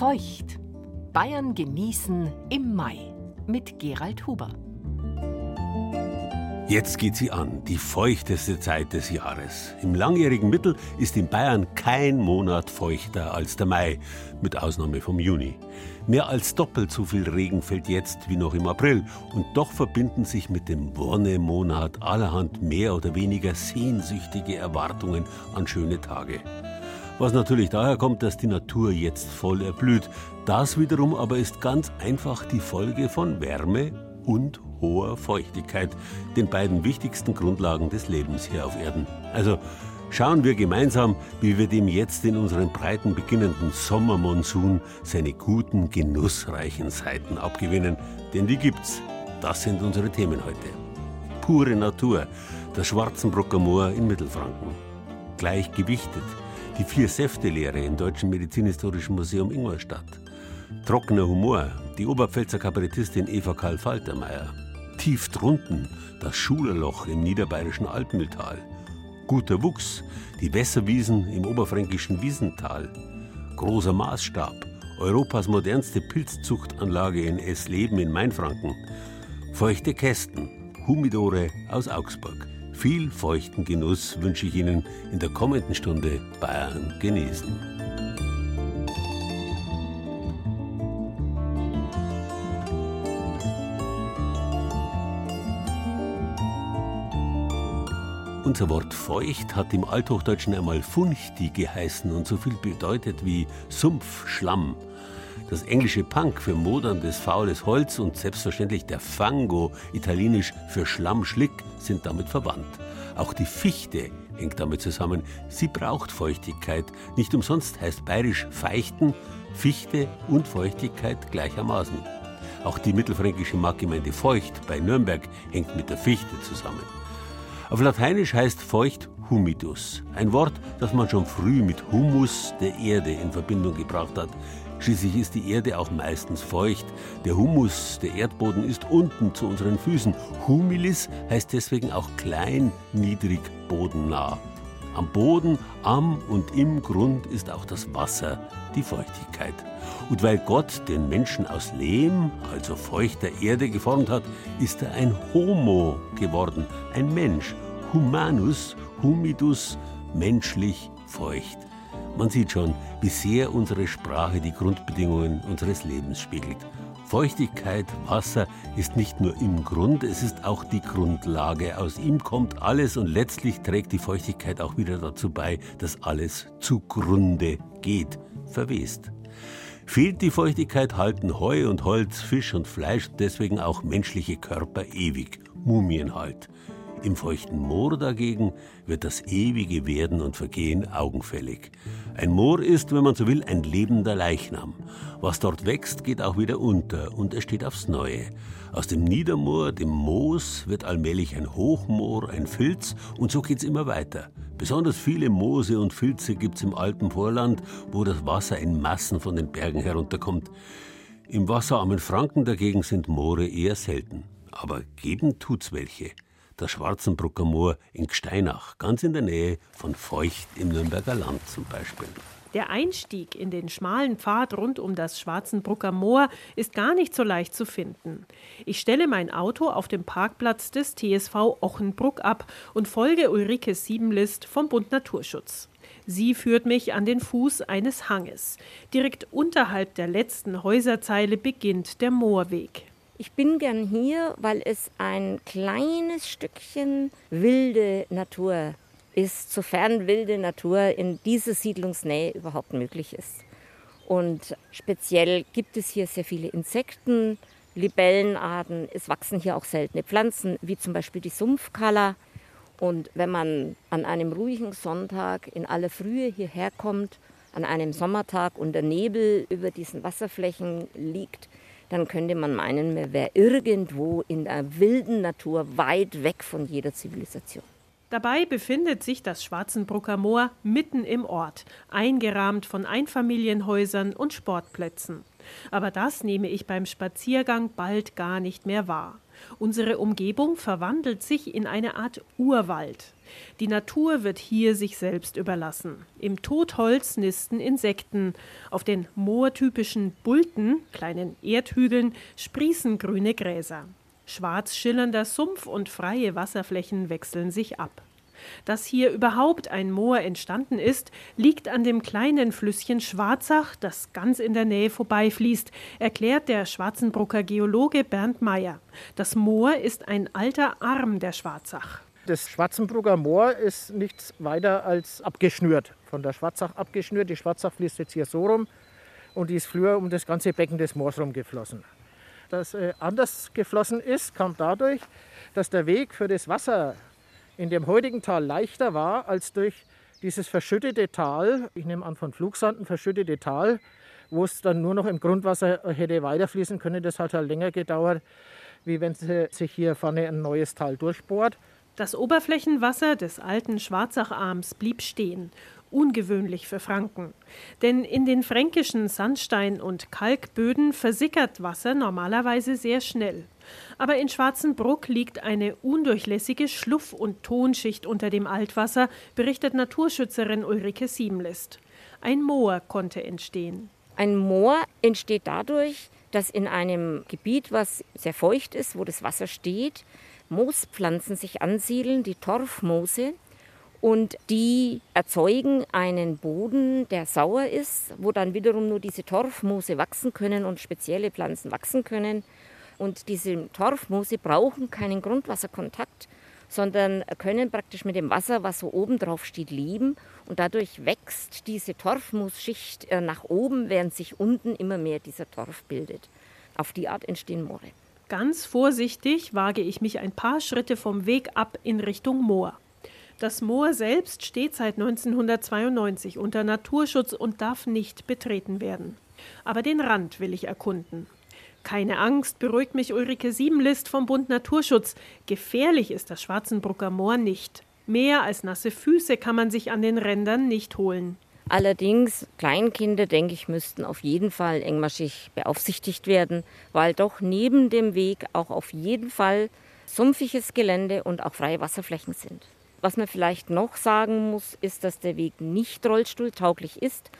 Feucht. Bayern genießen im Mai mit Gerald Huber. Jetzt geht sie an, die feuchteste Zeit des Jahres. Im langjährigen Mittel ist in Bayern kein Monat feuchter als der Mai, mit Ausnahme vom Juni. Mehr als doppelt so viel Regen fällt jetzt wie noch im April und doch verbinden sich mit dem Wonnemonat allerhand mehr oder weniger sehnsüchtige Erwartungen an schöne Tage. Was natürlich daher kommt, dass die Natur jetzt voll erblüht. Das wiederum aber ist ganz einfach die Folge von Wärme und hoher Feuchtigkeit, den beiden wichtigsten Grundlagen des Lebens hier auf Erden. Also schauen wir gemeinsam, wie wir dem jetzt in unseren breiten beginnenden Sommermonsun seine guten, genussreichen Seiten abgewinnen. Denn die gibt's. Das sind unsere Themen heute. Pure Natur, das Schwarzenbrucker Moor in Mittelfranken. Gleichgewichtet, die Vier-Säfte-Lehre im Deutschen Medizinhistorischen Museum Ingolstadt. Trockener Humor, die Oberpfälzer Kabarettistin Eva Karl Faltermeier. Tief drunten, das Schulerloch im niederbayerischen Altmühltal. Guter Wuchs, die Wässerwiesen im oberfränkischen Wiesental. Großer Maßstab, Europas modernste Pilzzuchtanlage in Essleben in Mainfranken. Feuchte Kästen, Humidore aus Augsburg. Viel feuchten Genuss wünsche ich Ihnen in der kommenden Stunde Bayern genießen. Unser Wort feucht hat im Althochdeutschen einmal funchti geheißen und so viel bedeutet wie Sumpf, Schlamm. Das englische Punk für moderndes, faules Holz und selbstverständlich der Fango, italienisch für Schlammschlick, sind damit verwandt. Auch die Fichte hängt damit zusammen. Sie braucht Feuchtigkeit. Nicht umsonst heißt bayerisch Feichten Fichte und Feuchtigkeit gleichermaßen. Auch die mittelfränkische Marktgemeinde Feucht bei Nürnberg hängt mit der Fichte zusammen. Auf Lateinisch heißt feucht humidus, ein Wort, das man schon früh mit Humus der Erde in Verbindung gebracht hat. Schließlich ist die Erde auch meistens feucht. Der Humus, der Erdboden, ist unten zu unseren Füßen. Humilis heißt deswegen auch klein, niedrig, bodennah. Am Boden, am und im Grund ist auch das Wasser, die Feuchtigkeit. Und weil Gott den Menschen aus Lehm, also feuchter Erde, geformt hat, ist er ein Homo geworden, ein Mensch. Humanus, humidus, menschlich feucht. Man sieht schon, wie sehr unsere Sprache die Grundbedingungen unseres Lebens spiegelt. Feuchtigkeit, Wasser ist nicht nur im Grund, es ist auch die Grundlage. Aus ihm kommt alles und letztlich trägt die Feuchtigkeit auch wieder dazu bei, dass alles zugrunde geht, verwest. Fehlt die Feuchtigkeit, halten Heu und Holz, Fisch und Fleisch, deswegen auch menschliche Körper ewig, Mumienhalt. Im feuchten Moor dagegen wird das ewige Werden und Vergehen augenfällig. Ein Moor ist, wenn man so will, ein lebender Leichnam. Was dort wächst, geht auch wieder unter und es steht aufs Neue. Aus dem Niedermoor, dem Moos, wird allmählich ein Hochmoor, ein Filz und so geht's immer weiter. Besonders viele Moose und Filze gibt's im Alpenvorland, wo das Wasser in Massen von den Bergen herunterkommt. Im wasserarmen Franken dagegen sind Moore eher selten. Aber geben tut's welche das Schwarzenbrucker Moor in Gsteinach, ganz in der Nähe von Feucht im Nürnberger Land zum Beispiel. Der Einstieg in den schmalen Pfad rund um das Schwarzenbrucker Moor ist gar nicht so leicht zu finden. Ich stelle mein Auto auf dem Parkplatz des TSV Ochenbruck ab und folge Ulrike Siebenlist vom Bund Naturschutz. Sie führt mich an den Fuß eines Hanges. Direkt unterhalb der letzten Häuserzeile beginnt der Moorweg. Ich bin gern hier, weil es ein kleines Stückchen wilde Natur ist, sofern wilde Natur in dieser Siedlungsnähe überhaupt möglich ist. Und speziell gibt es hier sehr viele Insekten, Libellenarten. Es wachsen hier auch seltene Pflanzen, wie zum Beispiel die Sumpfkala. Und wenn man an einem ruhigen Sonntag in aller Frühe hierher kommt, an einem Sommertag und der Nebel über diesen Wasserflächen liegt, dann könnte man meinen, man wäre irgendwo in der wilden Natur weit weg von jeder Zivilisation. Dabei befindet sich das Schwarzenbrucker Moor mitten im Ort, eingerahmt von Einfamilienhäusern und Sportplätzen. Aber das nehme ich beim Spaziergang bald gar nicht mehr wahr. Unsere Umgebung verwandelt sich in eine Art Urwald. Die Natur wird hier sich selbst überlassen. Im Totholz nisten Insekten. Auf den moortypischen Bulten, kleinen Erdhügeln, sprießen grüne Gräser. Schwarz schillernder Sumpf und freie Wasserflächen wechseln sich ab. Dass hier überhaupt ein Moor entstanden ist, liegt an dem kleinen Flüsschen Schwarzach, das ganz in der Nähe vorbeifließt, erklärt der Schwarzenbrucker Geologe Bernd Meyer. Das Moor ist ein alter Arm der Schwarzach. Das Schwarzenbrugger Moor ist nichts weiter als abgeschnürt, von der Schwarzach abgeschnürt. Die Schwarzach fließt jetzt hier so rum und die ist früher um das ganze Becken des Moors rumgeflossen. Dass äh, anders geflossen ist, kam dadurch, dass der Weg für das Wasser in dem heutigen Tal leichter war als durch dieses verschüttete Tal, ich nehme an von Flugsanden verschüttete Tal, wo es dann nur noch im Grundwasser hätte weiterfließen können. Das hat halt länger gedauert, wie wenn sich hier vorne ein neues Tal durchbohrt. Das Oberflächenwasser des alten Schwarzacharms blieb stehen ungewöhnlich für Franken. Denn in den fränkischen Sandstein- und Kalkböden versickert Wasser normalerweise sehr schnell. Aber in Schwarzenbruck liegt eine undurchlässige Schluff- und Tonschicht unter dem Altwasser, berichtet Naturschützerin Ulrike Siemlist. Ein Moor konnte entstehen. Ein Moor entsteht dadurch, dass in einem Gebiet, was sehr feucht ist, wo das Wasser steht, Moospflanzen sich ansiedeln, die Torfmoose, und die erzeugen einen Boden, der sauer ist, wo dann wiederum nur diese Torfmoose wachsen können und spezielle Pflanzen wachsen können. Und diese Torfmoose brauchen keinen Grundwasserkontakt, sondern können praktisch mit dem Wasser, was so oben drauf steht, leben. Und dadurch wächst diese Torfmoosschicht äh, nach oben, während sich unten immer mehr dieser Torf bildet. Auf die Art entstehen Moore. Ganz vorsichtig wage ich mich ein paar Schritte vom Weg ab in Richtung Moor. Das Moor selbst steht seit 1992 unter Naturschutz und darf nicht betreten werden. Aber den Rand will ich erkunden. Keine Angst, beruhigt mich Ulrike Siebenlist vom Bund Naturschutz. Gefährlich ist das Schwarzenbrucker Moor nicht. Mehr als nasse Füße kann man sich an den Rändern nicht holen. Allerdings, Kleinkinder, denke ich, müssten auf jeden Fall engmaschig beaufsichtigt werden, weil doch neben dem Weg auch auf jeden Fall sumpfiges Gelände und auch freie Wasserflächen sind. Was man vielleicht noch sagen muss, ist, dass der Weg nicht rollstuhltauglich ist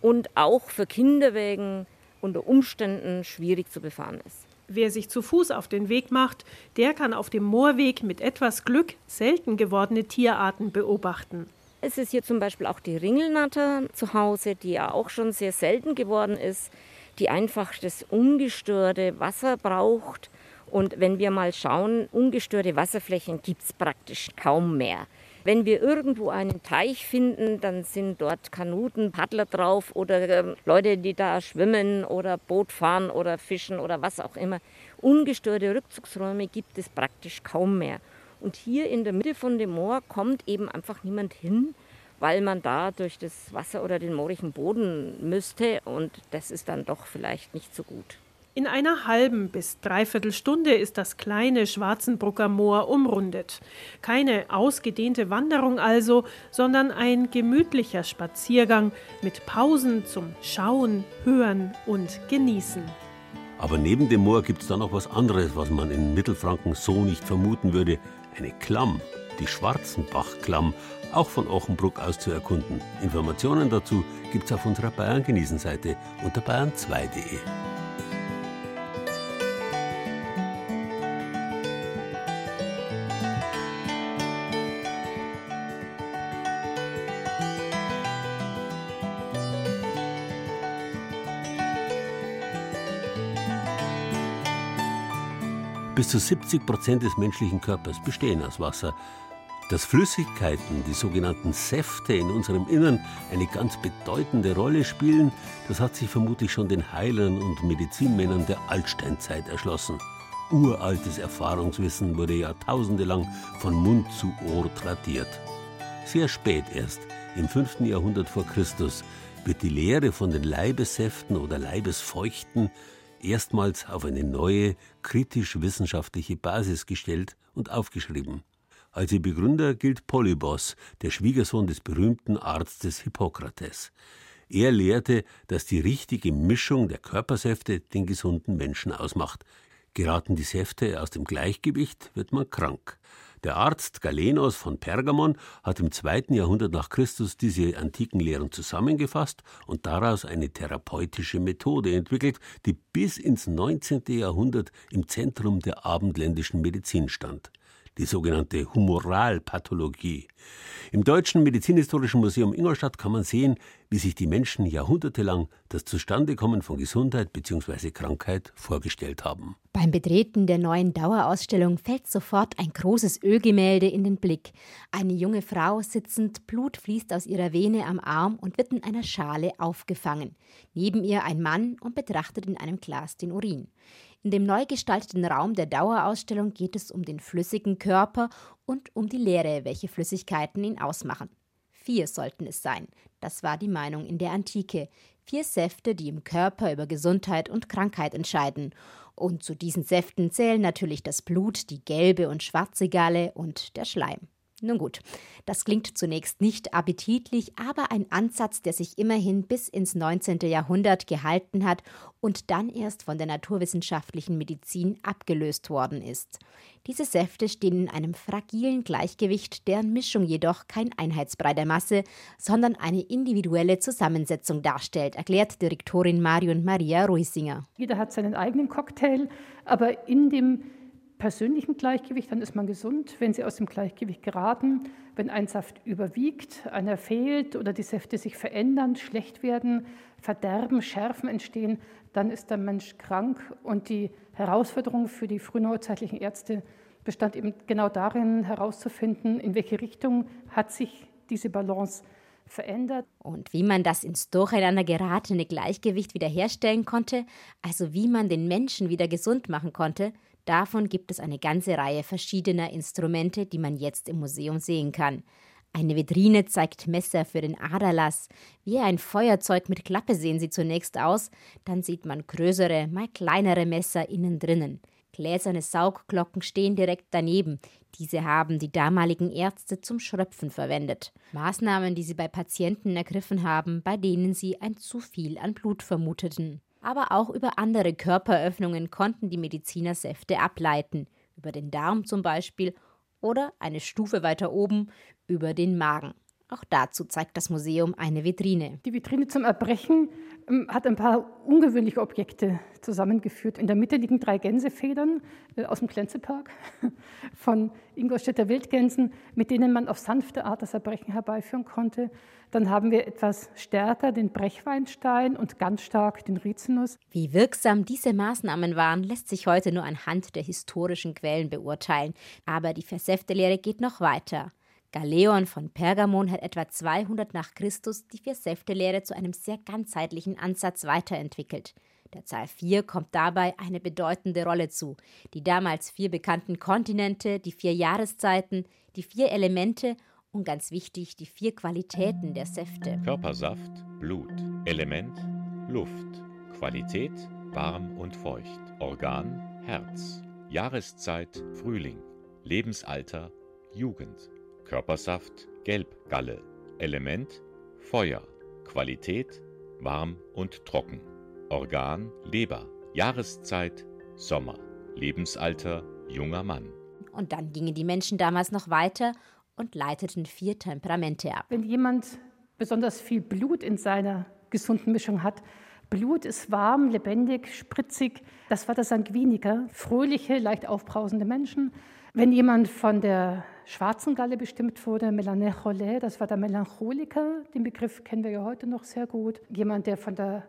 und auch für Kinderwägen unter Umständen schwierig zu befahren ist. Wer sich zu Fuß auf den Weg macht, der kann auf dem Moorweg mit etwas Glück selten gewordene Tierarten beobachten. Es ist hier zum Beispiel auch die Ringelnatter zu Hause, die ja auch schon sehr selten geworden ist, die einfach das ungestörte Wasser braucht und wenn wir mal schauen, ungestörte Wasserflächen gibt es praktisch kaum mehr. Wenn wir irgendwo einen Teich finden, dann sind dort Kanuten, Paddler drauf oder äh, Leute, die da schwimmen oder Boot fahren oder fischen oder was auch immer. Ungestörte Rückzugsräume gibt es praktisch kaum mehr. Und hier in der Mitte von dem Moor kommt eben einfach niemand hin, weil man da durch das Wasser oder den moorigen Boden müsste und das ist dann doch vielleicht nicht so gut. In einer halben bis dreiviertel Stunde ist das kleine Schwarzenbrucker Moor umrundet. Keine ausgedehnte Wanderung also, sondern ein gemütlicher Spaziergang mit Pausen zum Schauen, Hören und Genießen. Aber neben dem Moor gibt es da noch was anderes, was man in Mittelfranken so nicht vermuten würde. Eine Klamm, die Schwarzenbachklamm, auch von Ochenbruck aus zu erkunden. Informationen dazu gibt es auf unserer Bayern genießen Seite unter bayern2.de. Bis zu 70 Prozent des menschlichen Körpers bestehen aus Wasser. Dass Flüssigkeiten, die sogenannten Säfte in unserem Innern, eine ganz bedeutende Rolle spielen, das hat sich vermutlich schon den Heilern und Medizinmännern der Altsteinzeit erschlossen. Uraltes Erfahrungswissen wurde jahrtausende lang von Mund zu Ohr tradiert. Sehr spät erst, im 5. Jahrhundert vor Christus, wird die Lehre von den Leibessäften oder Leibesfeuchten erstmals auf eine neue, kritisch-wissenschaftliche Basis gestellt und aufgeschrieben. Als ihr Begründer gilt Polybos, der Schwiegersohn des berühmten Arztes Hippokrates. Er lehrte, dass die richtige Mischung der Körpersäfte den gesunden Menschen ausmacht. Geraten die Säfte aus dem Gleichgewicht, wird man krank. Der Arzt Galenos von Pergamon hat im zweiten Jahrhundert nach Christus diese antiken Lehren zusammengefasst und daraus eine therapeutische Methode entwickelt, die bis ins 19. Jahrhundert im Zentrum der abendländischen Medizin stand die sogenannte Humoralpathologie. Im Deutschen Medizinhistorischen Museum Ingolstadt kann man sehen, wie sich die Menschen jahrhundertelang das Zustandekommen von Gesundheit bzw. Krankheit vorgestellt haben. Beim Betreten der neuen Dauerausstellung fällt sofort ein großes Ölgemälde in den Blick. Eine junge Frau sitzend, Blut fließt aus ihrer Vene am Arm und wird in einer Schale aufgefangen. Neben ihr ein Mann und betrachtet in einem Glas den Urin. In dem neu gestalteten Raum der Dauerausstellung geht es um den flüssigen Körper und um die Leere, welche Flüssigkeiten ihn ausmachen. Vier sollten es sein. Das war die Meinung in der Antike. Vier Säfte, die im Körper über Gesundheit und Krankheit entscheiden. Und zu diesen Säften zählen natürlich das Blut, die gelbe und schwarze Galle und der Schleim. Nun gut, das klingt zunächst nicht appetitlich, aber ein Ansatz, der sich immerhin bis ins 19. Jahrhundert gehalten hat und dann erst von der naturwissenschaftlichen Medizin abgelöst worden ist. Diese Säfte stehen in einem fragilen Gleichgewicht, deren Mischung jedoch kein Einheitsbrei der Masse, sondern eine individuelle Zusammensetzung darstellt, erklärt Direktorin Marion Maria Ruisinger. Jeder hat seinen eigenen Cocktail, aber in dem persönlichen Gleichgewicht, dann ist man gesund. Wenn sie aus dem Gleichgewicht geraten, wenn ein Saft überwiegt, einer fehlt oder die Säfte sich verändern, schlecht werden, verderben, Schärfen entstehen, dann ist der Mensch krank. Und die Herausforderung für die frühneuzeitlichen Ärzte bestand eben genau darin, herauszufinden, in welche Richtung hat sich diese Balance verändert. Und wie man das ins Durcheinander geratene Gleichgewicht wiederherstellen konnte, also wie man den Menschen wieder gesund machen konnte, Davon gibt es eine ganze Reihe verschiedener Instrumente, die man jetzt im Museum sehen kann. Eine Vitrine zeigt Messer für den Aderlass. Wie ein Feuerzeug mit Klappe sehen sie zunächst aus, dann sieht man größere, mal kleinere Messer innen drinnen. Gläserne Saugglocken stehen direkt daneben. Diese haben die damaligen Ärzte zum Schröpfen verwendet. Maßnahmen, die sie bei Patienten ergriffen haben, bei denen sie ein zu viel an Blut vermuteten. Aber auch über andere Körperöffnungen konnten die Mediziner Säfte ableiten, über den Darm zum Beispiel oder eine Stufe weiter oben über den Magen. Auch dazu zeigt das Museum eine Vitrine. Die Vitrine zum Erbrechen hat ein paar ungewöhnliche Objekte zusammengeführt. In der Mitte liegen drei Gänsefedern äh, aus dem Glänzepark von Ingolstädter Wildgänsen, mit denen man auf sanfte Art das Erbrechen herbeiführen konnte. Dann haben wir etwas stärker den Brechweinstein und ganz stark den Rizinus. Wie wirksam diese Maßnahmen waren, lässt sich heute nur anhand der historischen Quellen beurteilen. Aber die Versäftelehre geht noch weiter. Galeon von Pergamon hat etwa 200 nach Christus die Vier-Säfte-Lehre zu einem sehr ganzheitlichen Ansatz weiterentwickelt. Der Zahl 4 kommt dabei eine bedeutende Rolle zu. Die damals vier bekannten Kontinente, die vier Jahreszeiten, die vier Elemente und ganz wichtig die vier Qualitäten der Säfte. Körpersaft, Blut, Element, Luft, Qualität, warm und feucht, Organ, Herz, Jahreszeit, Frühling, Lebensalter, Jugend, Körpersaft, Gelbgalle, Element, Feuer, Qualität, warm und trocken, Organ, Leber, Jahreszeit, Sommer, Lebensalter, junger Mann. Und dann gingen die Menschen damals noch weiter und leiteten vier Temperamente ab. Wenn jemand besonders viel Blut in seiner gesunden Mischung hat, Blut ist warm, lebendig, spritzig. Das war der Sanguiniker, fröhliche, leicht aufbrausende Menschen. Wenn jemand von der schwarzen Galle bestimmt wurde, Melancholie, das war der Melancholiker, den Begriff kennen wir ja heute noch sehr gut. Jemand, der von der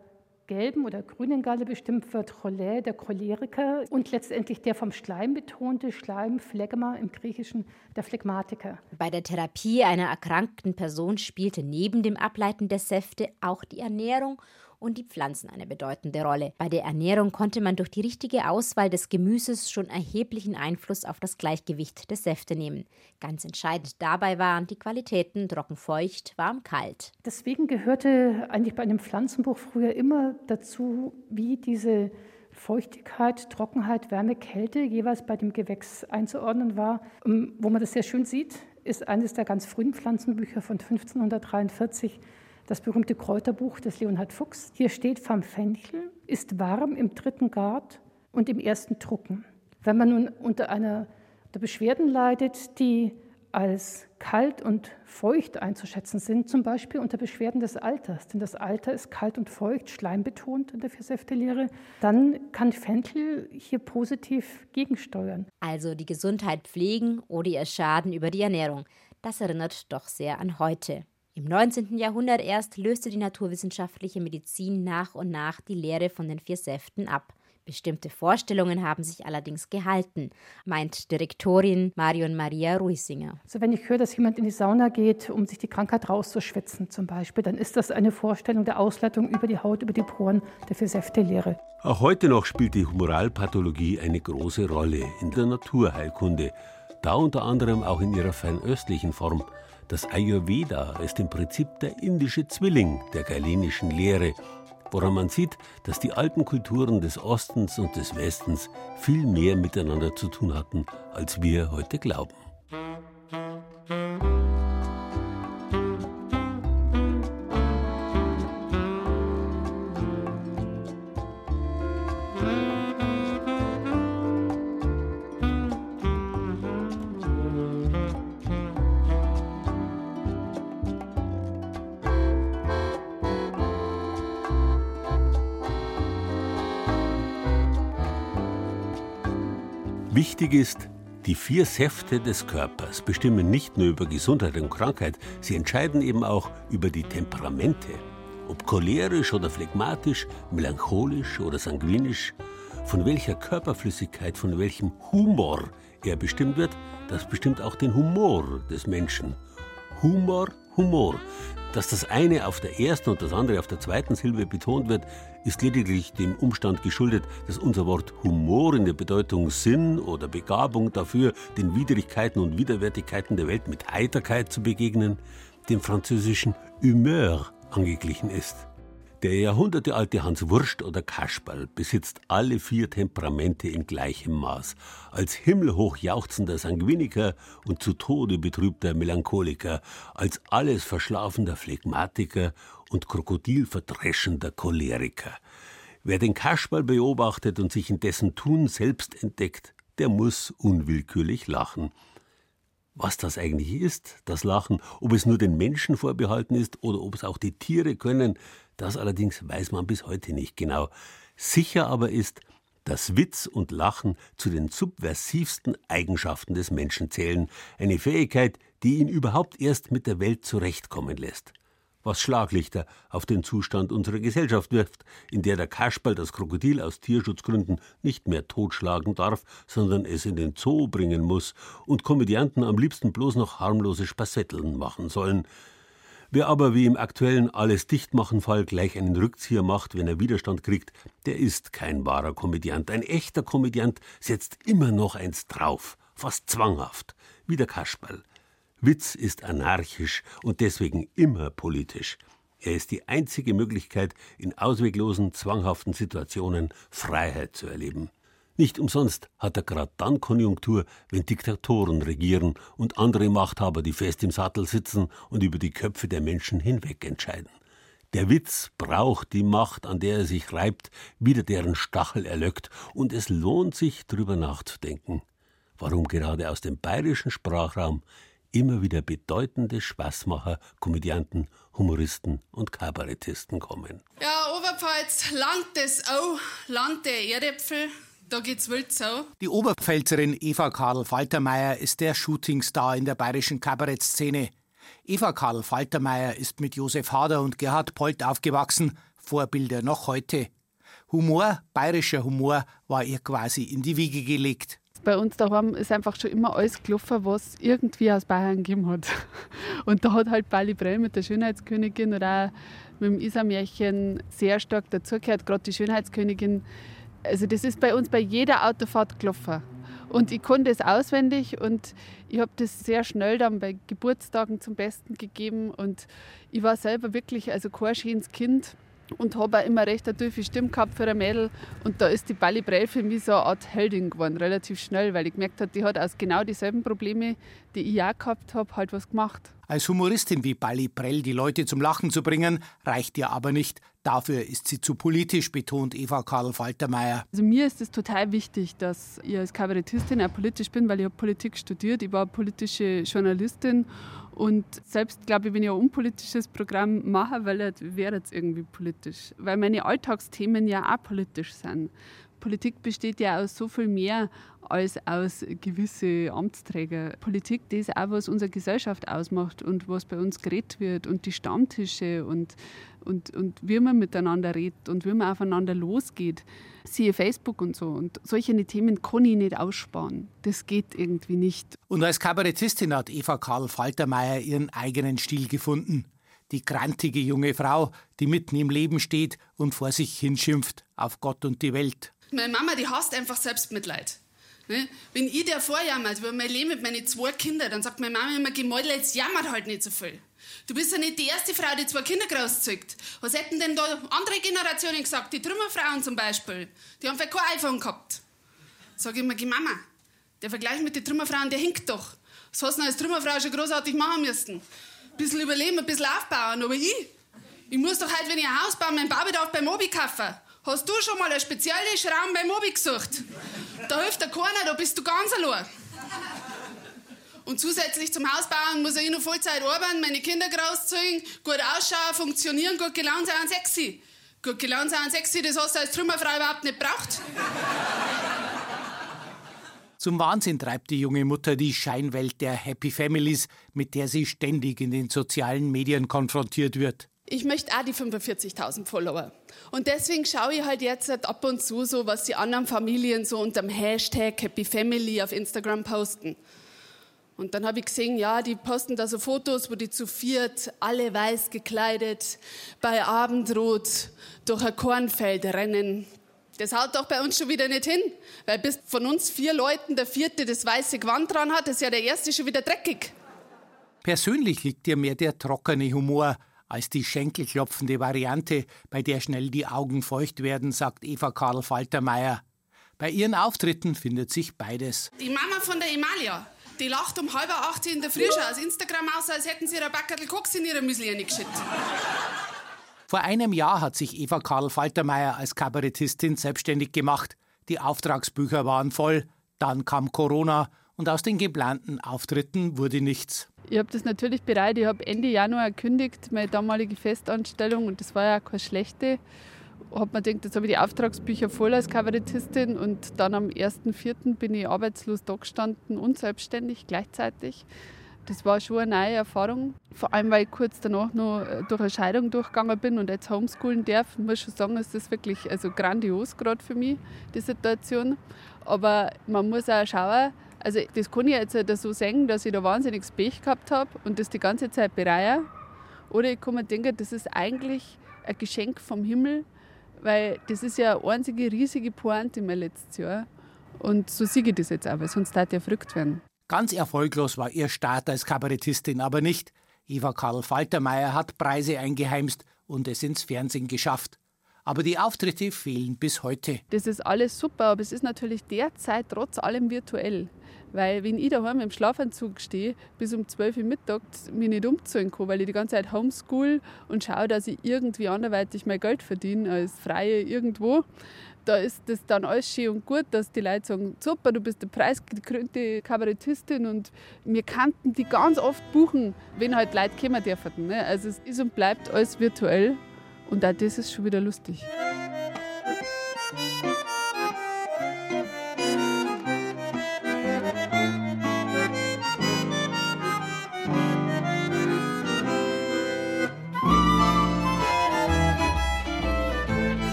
gelben oder grünen Galle bestimmt wird, Cholä, der Choleriker und letztendlich der vom Schleim betonte Schleim, Phlegma im Griechischen, der Phlegmatiker. Bei der Therapie einer erkrankten Person spielte neben dem Ableiten der Säfte auch die Ernährung und die Pflanzen eine bedeutende Rolle. Bei der Ernährung konnte man durch die richtige Auswahl des Gemüses schon erheblichen Einfluss auf das Gleichgewicht der Säfte nehmen. Ganz entscheidend dabei waren die Qualitäten trockenfeucht, warm-kalt. Deswegen gehörte eigentlich bei einem Pflanzenbuch früher immer dazu, wie diese Feuchtigkeit, Trockenheit, Wärme, Kälte jeweils bei dem Gewächs einzuordnen war. Ähm, wo man das sehr schön sieht, ist eines der ganz frühen Pflanzenbücher von 1543 das berühmte Kräuterbuch des Leonhard Fuchs. Hier steht, vom Fenchel ist warm im dritten Grad, und im ersten Drucken. Wenn man nun unter einer der Beschwerden leidet, die als kalt und feucht einzuschätzen sind, zum Beispiel unter Beschwerden des Alters, denn das Alter ist kalt und feucht, schleimbetont in der Viersäfte-Lehre, dann kann Fenchel hier positiv gegensteuern. Also die Gesundheit pflegen oder ihr Schaden über die Ernährung. Das erinnert doch sehr an heute. Im 19. Jahrhundert erst löste die naturwissenschaftliche Medizin nach und nach die Lehre von den vier Säften ab. Bestimmte Vorstellungen haben sich allerdings gehalten, meint Direktorin Marion Maria Ruisinger. Also wenn ich höre, dass jemand in die Sauna geht, um sich die Krankheit rauszuschwitzen zum Beispiel, dann ist das eine Vorstellung der Ausleitung über die Haut, über die Poren der Vier-Säfte-Lehre. Auch heute noch spielt die Humoralpathologie eine große Rolle in der Naturheilkunde. Da unter anderem auch in ihrer fernöstlichen Form. Das Ayurveda ist im Prinzip der indische Zwilling der galenischen Lehre woran man sieht, dass die alten Kulturen des Ostens und des Westens viel mehr miteinander zu tun hatten, als wir heute glauben. Wichtig ist, die vier Säfte des Körpers bestimmen nicht nur über Gesundheit und Krankheit, sie entscheiden eben auch über die Temperamente. Ob cholerisch oder phlegmatisch, melancholisch oder sanguinisch, von welcher Körperflüssigkeit, von welchem Humor er bestimmt wird, das bestimmt auch den Humor des Menschen. Humor, Humor. Dass das eine auf der ersten und das andere auf der zweiten Silbe betont wird, ist lediglich dem Umstand geschuldet, dass unser Wort Humor in der Bedeutung Sinn oder Begabung dafür, den Widrigkeiten und Widerwärtigkeiten der Welt mit Heiterkeit zu begegnen, dem französischen Humeur angeglichen ist. Der jahrhundertealte Hans Wurst oder Kasperl besitzt alle vier Temperamente in gleichem Maß. Als himmelhoch jauchzender Sanguiniker und zu Tode betrübter Melancholiker, als alles verschlafender Phlegmatiker und krokodilverdreschender Choleriker. Wer den Kasperl beobachtet und sich in dessen Tun selbst entdeckt, der muss unwillkürlich lachen. Was das eigentlich ist, das Lachen, ob es nur den Menschen vorbehalten ist oder ob es auch die Tiere können, das allerdings weiß man bis heute nicht genau. Sicher aber ist, dass Witz und Lachen zu den subversivsten Eigenschaften des Menschen zählen, eine Fähigkeit, die ihn überhaupt erst mit der Welt zurechtkommen lässt. Was Schlaglichter auf den Zustand unserer Gesellschaft wirft, in der der Kasperl das Krokodil aus Tierschutzgründen nicht mehr totschlagen darf, sondern es in den Zoo bringen muss und Komödianten am liebsten bloß noch harmlose Spassetteln machen sollen. Wer aber wie im aktuellen Alles dichtmachen Fall gleich einen Rückzieher macht, wenn er Widerstand kriegt, der ist kein wahrer Komödiant. Ein echter Komödiant setzt immer noch eins drauf, fast zwanghaft, wie der Kasperl. Witz ist anarchisch und deswegen immer politisch. Er ist die einzige Möglichkeit, in ausweglosen, zwanghaften Situationen Freiheit zu erleben. Nicht umsonst hat er gerade dann Konjunktur, wenn Diktatoren regieren und andere Machthaber, die fest im Sattel sitzen und über die Köpfe der Menschen hinweg entscheiden. Der Witz braucht die Macht, an der er sich reibt, wieder deren Stachel erlöckt, und es lohnt sich, drüber nachzudenken, warum gerade aus dem bayerischen Sprachraum immer wieder bedeutende Spaßmacher, Komödianten, Humoristen und Kabarettisten kommen. Ja, Oberpfalz, Land des Au, Land der Erdäpfel, da geht's wild so. Die Oberpfälzerin Eva Karl Faltermeier ist der Shootingstar in der bayerischen Kabarettszene. Eva Karl Faltermeier ist mit Josef Hader und Gerhard Polt aufgewachsen, Vorbilder noch heute. Humor, bayerischer Humor, war ihr quasi in die Wiege gelegt. Bei uns daheim ist einfach schon immer alles gelaufen, was irgendwie aus Bayern gegeben hat. Und da hat halt Bali Brell mit der Schönheitskönigin oder auch mit dem Isarmärchen sehr stark dazugehört. Gerade die Schönheitskönigin also das ist bei uns bei jeder Autofahrt gelaufen. Und ich konnte es auswendig und ich habe das sehr schnell dann bei Geburtstagen zum Besten gegeben. Und ich war selber wirklich also kein schönes Kind und habe auch immer recht eine tiefe Stimme gehabt für ein Mädel. Und da ist die Bali Brell für mich so eine Art Heldin geworden, relativ schnell, weil ich gemerkt habe, die hat aus genau dieselben Probleme, die ich auch gehabt habe, halt was gemacht. Als Humoristin wie Bali Prell die Leute zum Lachen zu bringen, reicht ihr aber nicht. Dafür ist sie zu politisch, betont Eva Karl Faltermeier. Also mir ist es total wichtig, dass ich als Kabarettistin auch politisch bin, weil ich habe Politik studiert. Ich war politische Journalistin und selbst glaube ich, wenn ich ein unpolitisches Programm mache, weil wäre es irgendwie politisch, weil meine Alltagsthemen ja auch politisch sind. Politik besteht ja aus so viel mehr als aus gewisse Amtsträger. Politik, das ist auch, was unsere Gesellschaft ausmacht und was bei uns geredet wird und die Stammtische und, und, und wie man miteinander redet und wie man aufeinander losgeht. Siehe Facebook und so. Und solche Themen kann ich nicht aussparen. Das geht irgendwie nicht. Und als Kabarettistin hat Eva Karl Faltermeier ihren eigenen Stil gefunden. Die grantige junge Frau, die mitten im Leben steht und vor sich hinschimpft auf Gott und die Welt. Meine Mama, die hasst einfach Selbstmitleid. Ne? Wenn ich der vorjammert über mein Leben mit meinen zwei Kindern, dann sagt meine Mama immer, Gemäudel, jetzt jammert halt nicht so viel. Du bist ja nicht die erste Frau, die zwei Kinder großzieht. Was hätten denn da andere Generationen gesagt? Die Trümmerfrauen zum Beispiel. Die haben vielleicht kein iPhone gehabt. Sag ich immer, Mama, der Vergleich mit den Trümmerfrauen, der hinkt doch. Das hast du als Trümmerfrau schon großartig machen müssen. Ein bisschen überleben, ein bisschen aufbauen. Aber ich, ich muss doch halt, wenn ich ein Haus baue, meinen Baubedarf beim Mobi kaufen. Hast du schon mal einen speziellen Schraum beim Mobi gesucht? Da hilft dir keiner, da bist du ganz allein. Und zusätzlich zum Hausbauen muss ich noch Vollzeit arbeiten, meine Kinder großziehen, gut ausschauen, funktionieren, gut gelaunt sein und sexy. Gut gelaunt sein und sexy, das hast du als Trümmerfrau überhaupt nicht braucht. Zum Wahnsinn treibt die junge Mutter die Scheinwelt der Happy Families, mit der sie ständig in den sozialen Medien konfrontiert wird ich möchte auch die 45.000 Follower. Und deswegen schaue ich halt jetzt ab und zu so, was die anderen Familien so unter dem Hashtag Happy Family auf Instagram posten. Und dann habe ich gesehen, ja, die posten da so Fotos, wo die zu viert, alle weiß gekleidet, bei Abendrot durch ein Kornfeld rennen. Das haut doch bei uns schon wieder nicht hin, weil bis von uns vier Leuten der vierte das weiße Gewand dran hat, ist ja der erste schon wieder dreckig. Persönlich liegt dir mehr der trockene Humor als die schenkelklopfende Variante, bei der schnell die Augen feucht werden, sagt Eva Karl Faltermeier. Bei ihren Auftritten findet sich beides. Die Mama von der Emalia, die lacht um halb acht in der Früh schon aus Instagram aus, als hätten sie ihre Backerl Koks in ihre Müsli geschickt. Vor einem Jahr hat sich Eva Karl Faltermeier als Kabarettistin selbstständig gemacht. Die Auftragsbücher waren voll. Dann kam Corona und aus den geplanten Auftritten wurde nichts. Ich habe das natürlich bereit. Ich habe Ende Januar gekündigt, meine damalige Festanstellung, und das war ja keine schlechte. Habe mir gedacht, jetzt habe ich die Auftragsbücher voll als Kabarettistin und dann am 1.4. bin ich arbeitslos da gestanden und selbstständig gleichzeitig. Das war schon eine neue Erfahrung. Vor allem, weil ich kurz danach noch äh, durch eine Scheidung durchgegangen bin und jetzt homeschoolen darf. Ich muss schon sagen, ist das wirklich also grandios gerade für mich, die Situation. Aber man muss auch schauen, also das kann ich jetzt halt so sagen, dass ich da wahnsinniges Pech gehabt habe und das die ganze Zeit bereue. Oder ich kann mir denken, das ist eigentlich ein Geschenk vom Himmel, weil das ist ja eine einzige riesige Pointe mein letztes Jahr. Und so sehe ich das jetzt auch, weil sonst darf ich verrückt werden. Ganz erfolglos war ihr Start als Kabarettistin aber nicht. Eva Karl Faltermeier hat Preise eingeheimst und es ins Fernsehen geschafft. Aber die Auftritte fehlen bis heute. Das ist alles super, aber es ist natürlich derzeit trotz allem virtuell. Weil wenn ich daheim im Schlafanzug stehe, bis um 12 Uhr mittags mich nicht umziehen kann, weil ich die ganze Zeit homeschool und schaue, dass ich irgendwie anderweitig mein Geld verdiene als Freie irgendwo, da ist das dann alles schön und gut, dass die Leute sagen, super, du bist eine preisgekrönte Kabarettistin und wir kannten die ganz oft buchen, wenn halt Leute kommen dürfen. Ne? Also es ist und bleibt alles virtuell und auch das ist schon wieder lustig.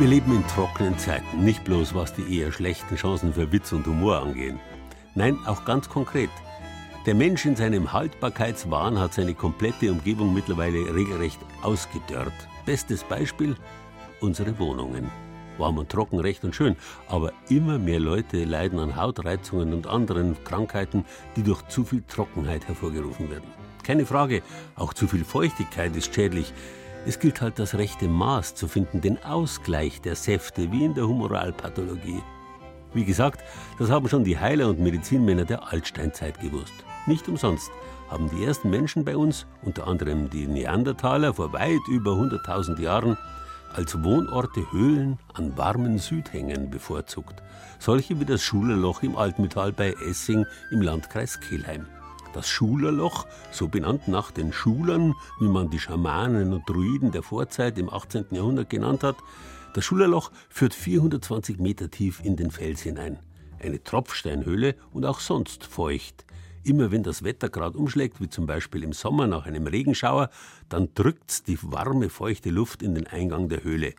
Wir leben in trockenen Zeiten, nicht bloß was die eher schlechten Chancen für Witz und Humor angehen. Nein, auch ganz konkret. Der Mensch in seinem Haltbarkeitswahn hat seine komplette Umgebung mittlerweile regelrecht ausgedörrt. Bestes Beispiel unsere Wohnungen. Warm und trocken, recht und schön, aber immer mehr Leute leiden an Hautreizungen und anderen Krankheiten, die durch zu viel Trockenheit hervorgerufen werden. Keine Frage, auch zu viel Feuchtigkeit ist schädlich, es gilt halt das rechte Maß zu finden, den Ausgleich der Säfte, wie in der Humoralpathologie. Wie gesagt, das haben schon die Heiler und Medizinmänner der Altsteinzeit gewusst. Nicht umsonst haben die ersten Menschen bei uns, unter anderem die Neandertaler vor weit über 100.000 Jahren, als Wohnorte Höhlen an warmen Südhängen bevorzugt. Solche wie das Schulerloch im Altmetall bei Essing im Landkreis Kelheim. Das Schulerloch, so benannt nach den Schulern, wie man die Schamanen und Druiden der Vorzeit im 18. Jahrhundert genannt hat, das Schulerloch führt 420 Meter tief in den Fels hinein. Eine Tropfsteinhöhle und auch sonst feucht. Immer wenn das Wetter gerade umschlägt, wie zum Beispiel im Sommer nach einem Regenschauer, dann drückt's die warme, feuchte Luft in den Eingang der Höhle.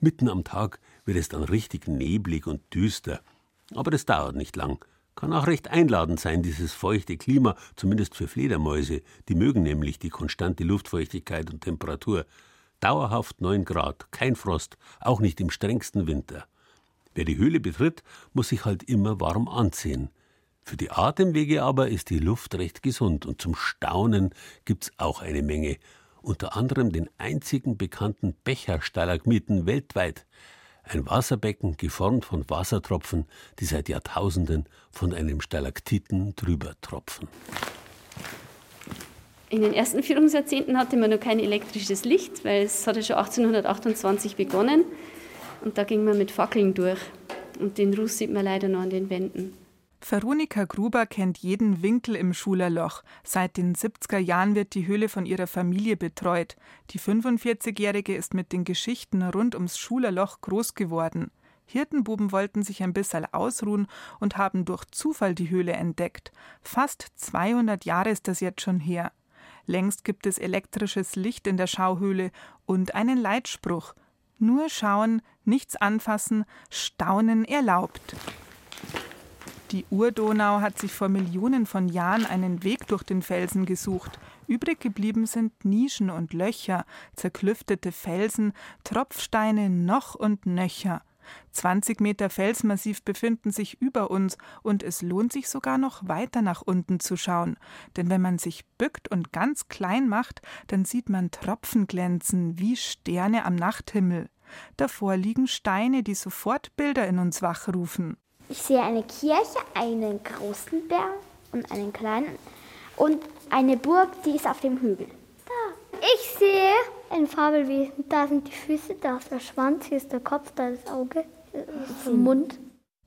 Mitten am Tag wird es dann richtig neblig und düster. Aber das dauert nicht lang. Kann auch recht einladend sein, dieses feuchte Klima, zumindest für Fledermäuse. Die mögen nämlich die konstante Luftfeuchtigkeit und Temperatur. Dauerhaft 9 Grad, kein Frost, auch nicht im strengsten Winter. Wer die Höhle betritt, muss sich halt immer warm anziehen. Für die Atemwege aber ist die Luft recht gesund und zum Staunen gibt's auch eine Menge. Unter anderem den einzigen bekannten Becherstalagmiten weltweit. Ein Wasserbecken geformt von Wassertropfen, die seit Jahrtausenden von einem Stalaktiten drüber tropfen. In den ersten Führungsjahrzehnten hatte man noch kein elektrisches Licht, weil es hatte schon 1828 begonnen. Und da ging man mit Fackeln durch. Und den Ruß sieht man leider noch an den Wänden. Veronika Gruber kennt jeden Winkel im Schulerloch. Seit den 70er Jahren wird die Höhle von ihrer Familie betreut. Die 45-Jährige ist mit den Geschichten rund ums Schulerloch groß geworden. Hirtenbuben wollten sich ein bisschen ausruhen und haben durch Zufall die Höhle entdeckt. Fast 200 Jahre ist das jetzt schon her. Längst gibt es elektrisches Licht in der Schauhöhle und einen Leitspruch. Nur schauen, nichts anfassen, staunen erlaubt. Die Urdonau hat sich vor Millionen von Jahren einen Weg durch den Felsen gesucht. Übrig geblieben sind Nischen und Löcher, zerklüftete Felsen, Tropfsteine noch und nöcher. 20 Meter Felsmassiv befinden sich über uns und es lohnt sich sogar noch weiter nach unten zu schauen. Denn wenn man sich bückt und ganz klein macht, dann sieht man Tropfen glänzen wie Sterne am Nachthimmel. Davor liegen Steine, die sofort Bilder in uns wachrufen. Ich sehe eine Kirche, einen großen Berg und einen kleinen und eine Burg, die ist auf dem Hügel. Da. Ich sehe ein Fabelwesen. Da sind die Füße, da ist der Schwanz, hier ist der Kopf, da ist das Auge, hier ist der Mund.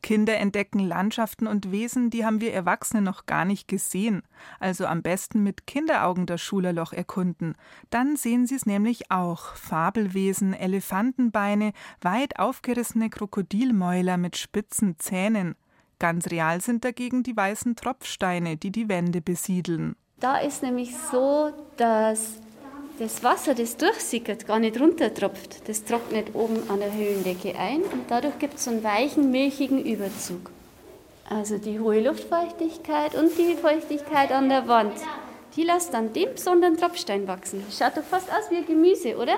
Kinder entdecken Landschaften und Wesen, die haben wir Erwachsene noch gar nicht gesehen. Also am besten mit Kinderaugen das Schulerloch erkunden. Dann sehen sie es nämlich auch. Fabelwesen, Elefantenbeine, weit aufgerissene Krokodilmäuler mit spitzen Zähnen. Ganz real sind dagegen die weißen Tropfsteine, die die Wände besiedeln. Da ist nämlich so, dass das Wasser, das durchsickert, gar nicht runtertropft. Das trocknet oben an der Höhlendecke ein und dadurch gibt es so einen weichen, milchigen Überzug. Also die hohe Luftfeuchtigkeit und die Feuchtigkeit an der Wand, die lässt dann den besonderen Tropfstein wachsen. Schaut doch fast aus wie Gemüse, oder?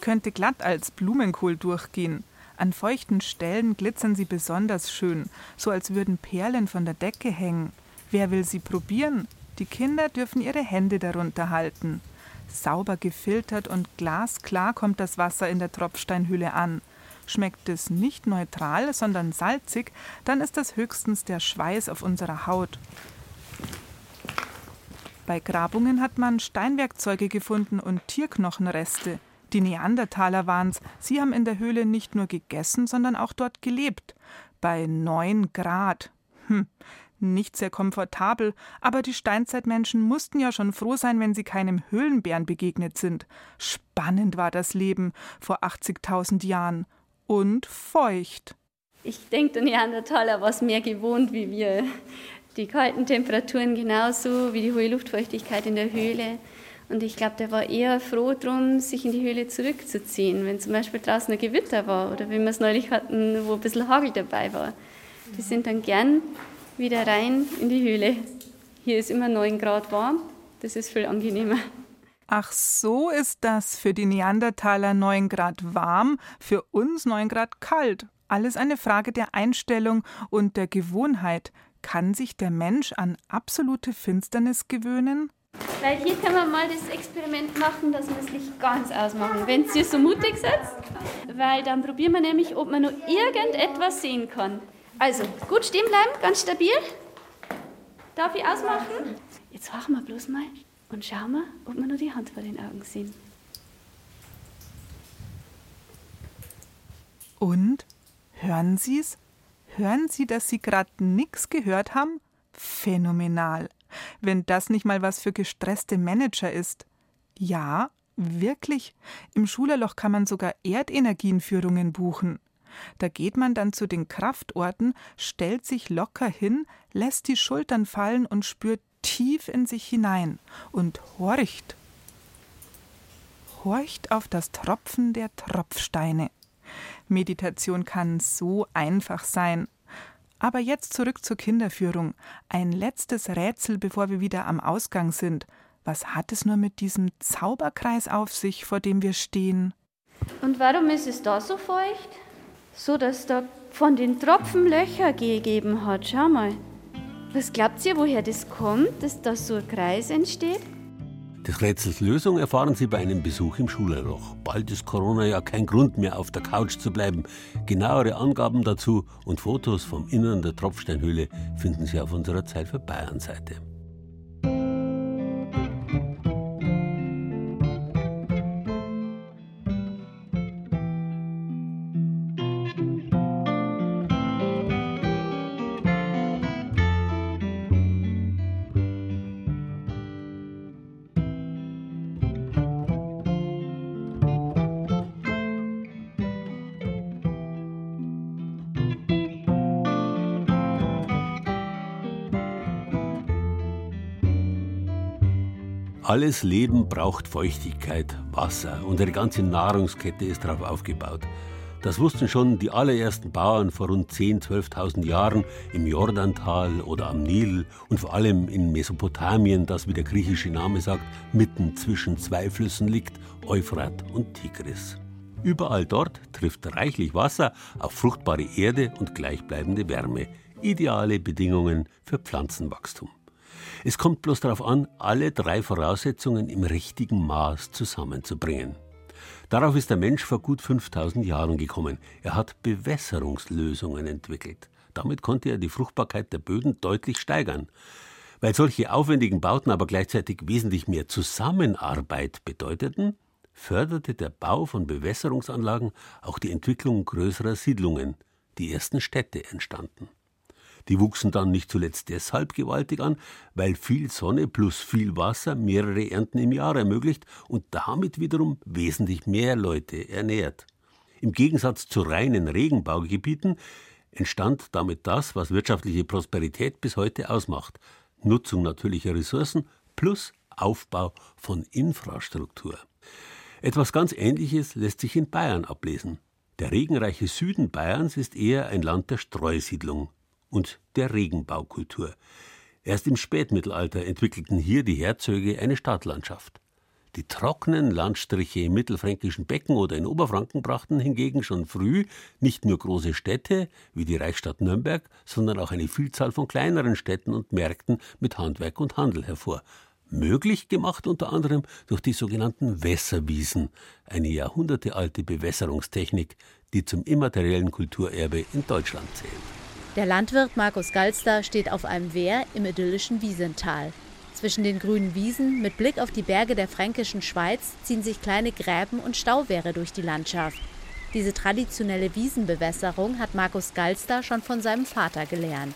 Könnte glatt als Blumenkohl durchgehen. An feuchten Stellen glitzern sie besonders schön, so als würden Perlen von der Decke hängen. Wer will sie probieren? Die Kinder dürfen ihre Hände darunter halten. Sauber gefiltert und glasklar kommt das Wasser in der Tropfsteinhülle an. Schmeckt es nicht neutral, sondern salzig, dann ist das höchstens der Schweiß auf unserer Haut. Bei Grabungen hat man Steinwerkzeuge gefunden und Tierknochenreste. Die Neandertaler waren's. Sie haben in der Höhle nicht nur gegessen, sondern auch dort gelebt. Bei neun Grad. Hm, nicht sehr komfortabel, aber die Steinzeitmenschen mussten ja schon froh sein, wenn sie keinem Höhlenbären begegnet sind. Spannend war das Leben vor 80.000 Jahren. Und feucht. Ich denke, der Neandertaler war es mehr gewohnt wie wir. Die kalten Temperaturen genauso wie die hohe Luftfeuchtigkeit in der Höhle. Und ich glaube, der war eher froh drum, sich in die Höhle zurückzuziehen, wenn zum Beispiel draußen ein Gewitter war oder wie wir es neulich hatten, wo ein bisschen Hagel dabei war. Die sind dann gern wieder rein in die Höhle. Hier ist immer 9 Grad warm, das ist viel angenehmer. Ach, so ist das für die Neandertaler 9 Grad warm, für uns 9 Grad kalt. Alles eine Frage der Einstellung und der Gewohnheit. Kann sich der Mensch an absolute Finsternis gewöhnen? Weil hier können wir mal das Experiment machen, dass wir das Licht ganz ausmachen. Wenn ihr so mutig seid, weil dann probieren wir nämlich, ob man noch irgendetwas sehen kann. Also, gut stehen bleiben, ganz stabil. Darf ich ausmachen? Jetzt wachen wir bloß mal und schauen wir, ob wir nur die Hand vor den Augen sehen. Und? Hören Sie's? Hören Sie, dass Sie gerade nichts gehört haben? Phänomenal. Wenn das nicht mal was für gestresste Manager ist. Ja, wirklich. Im Schulerloch kann man sogar Erdenergienführungen buchen. Da geht man dann zu den Kraftorten, stellt sich locker hin, lässt die Schultern fallen und spürt tief in sich hinein und horcht. Horcht auf das Tropfen der Tropfsteine. Meditation kann so einfach sein. Aber jetzt zurück zur Kinderführung. Ein letztes Rätsel, bevor wir wieder am Ausgang sind. Was hat es nur mit diesem Zauberkreis auf sich, vor dem wir stehen? Und warum ist es da so feucht? So, dass da von den Tropfen Löcher gegeben hat. Schau mal. Was glaubt ihr, woher das kommt, dass da so ein Kreis entsteht? Des Rätsels Lösung erfahren Sie bei einem Besuch im Schullerloch. Bald ist Corona ja kein Grund mehr, auf der Couch zu bleiben. Genauere Angaben dazu und Fotos vom Innern der Tropfsteinhöhle finden Sie auf unserer Zeit für Bayern-Seite. Alles Leben braucht Feuchtigkeit, Wasser und eine ganze Nahrungskette ist darauf aufgebaut. Das wussten schon die allerersten Bauern vor rund 10.000, 12.000 Jahren im Jordantal oder am Nil und vor allem in Mesopotamien, das, wie der griechische Name sagt, mitten zwischen zwei Flüssen liegt, Euphrat und Tigris. Überall dort trifft reichlich Wasser auf fruchtbare Erde und gleichbleibende Wärme. Ideale Bedingungen für Pflanzenwachstum. Es kommt bloß darauf an, alle drei Voraussetzungen im richtigen Maß zusammenzubringen. Darauf ist der Mensch vor gut 5000 Jahren gekommen. Er hat Bewässerungslösungen entwickelt. Damit konnte er die Fruchtbarkeit der Böden deutlich steigern. Weil solche aufwendigen Bauten aber gleichzeitig wesentlich mehr Zusammenarbeit bedeuteten, förderte der Bau von Bewässerungsanlagen auch die Entwicklung größerer Siedlungen. Die ersten Städte entstanden. Die wuchsen dann nicht zuletzt deshalb gewaltig an, weil viel Sonne plus viel Wasser mehrere Ernten im Jahr ermöglicht und damit wiederum wesentlich mehr Leute ernährt. Im Gegensatz zu reinen Regenbaugebieten entstand damit das, was wirtschaftliche Prosperität bis heute ausmacht. Nutzung natürlicher Ressourcen plus Aufbau von Infrastruktur. Etwas ganz Ähnliches lässt sich in Bayern ablesen. Der regenreiche Süden Bayerns ist eher ein Land der Streusiedlung und der Regenbaukultur. Erst im Spätmittelalter entwickelten hier die Herzöge eine Stadtlandschaft. Die trockenen Landstriche im mittelfränkischen Becken oder in Oberfranken brachten hingegen schon früh nicht nur große Städte wie die Reichsstadt Nürnberg, sondern auch eine Vielzahl von kleineren Städten und Märkten mit Handwerk und Handel hervor. Möglich gemacht unter anderem durch die sogenannten Wässerwiesen, eine jahrhundertealte Bewässerungstechnik, die zum immateriellen Kulturerbe in Deutschland zählt. Der Landwirt Markus Galster steht auf einem Wehr im idyllischen Wiesental. Zwischen den grünen Wiesen mit Blick auf die Berge der fränkischen Schweiz ziehen sich kleine Gräben und Stauwehre durch die Landschaft. Diese traditionelle Wiesenbewässerung hat Markus Galster schon von seinem Vater gelernt.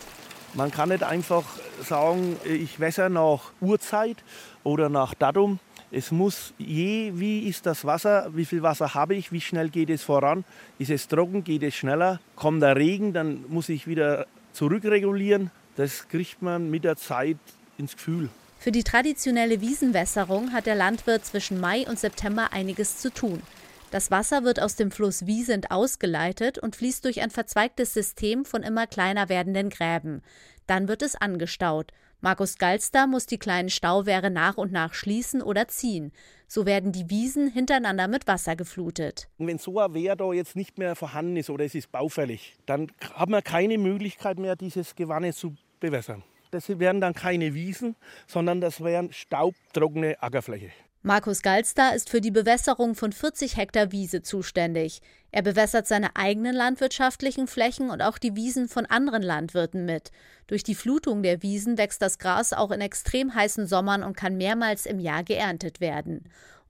Man kann nicht einfach sagen, ich wässer nach Uhrzeit oder nach Datum, es muss je, wie ist das Wasser, wie viel Wasser habe ich, wie schnell geht es voran, ist es trocken, geht es schneller, kommt der Regen, dann muss ich wieder zurückregulieren. Das kriegt man mit der Zeit ins Gefühl. Für die traditionelle Wiesenwässerung hat der Landwirt zwischen Mai und September einiges zu tun. Das Wasser wird aus dem Fluss Wiesent ausgeleitet und fließt durch ein verzweigtes System von immer kleiner werdenden Gräben. Dann wird es angestaut. Markus Galster muss die kleinen Stauwehre nach und nach schließen oder ziehen. So werden die Wiesen hintereinander mit Wasser geflutet. Wenn so ein Wehr da jetzt nicht mehr vorhanden ist oder es ist baufällig, dann haben wir keine Möglichkeit mehr, dieses Gewanne zu bewässern. Das wären dann keine Wiesen, sondern das wären staubtrockene Ackerfläche. Markus Galster ist für die Bewässerung von 40 Hektar Wiese zuständig. Er bewässert seine eigenen landwirtschaftlichen Flächen und auch die Wiesen von anderen Landwirten mit. Durch die Flutung der Wiesen wächst das Gras auch in extrem heißen Sommern und kann mehrmals im Jahr geerntet werden.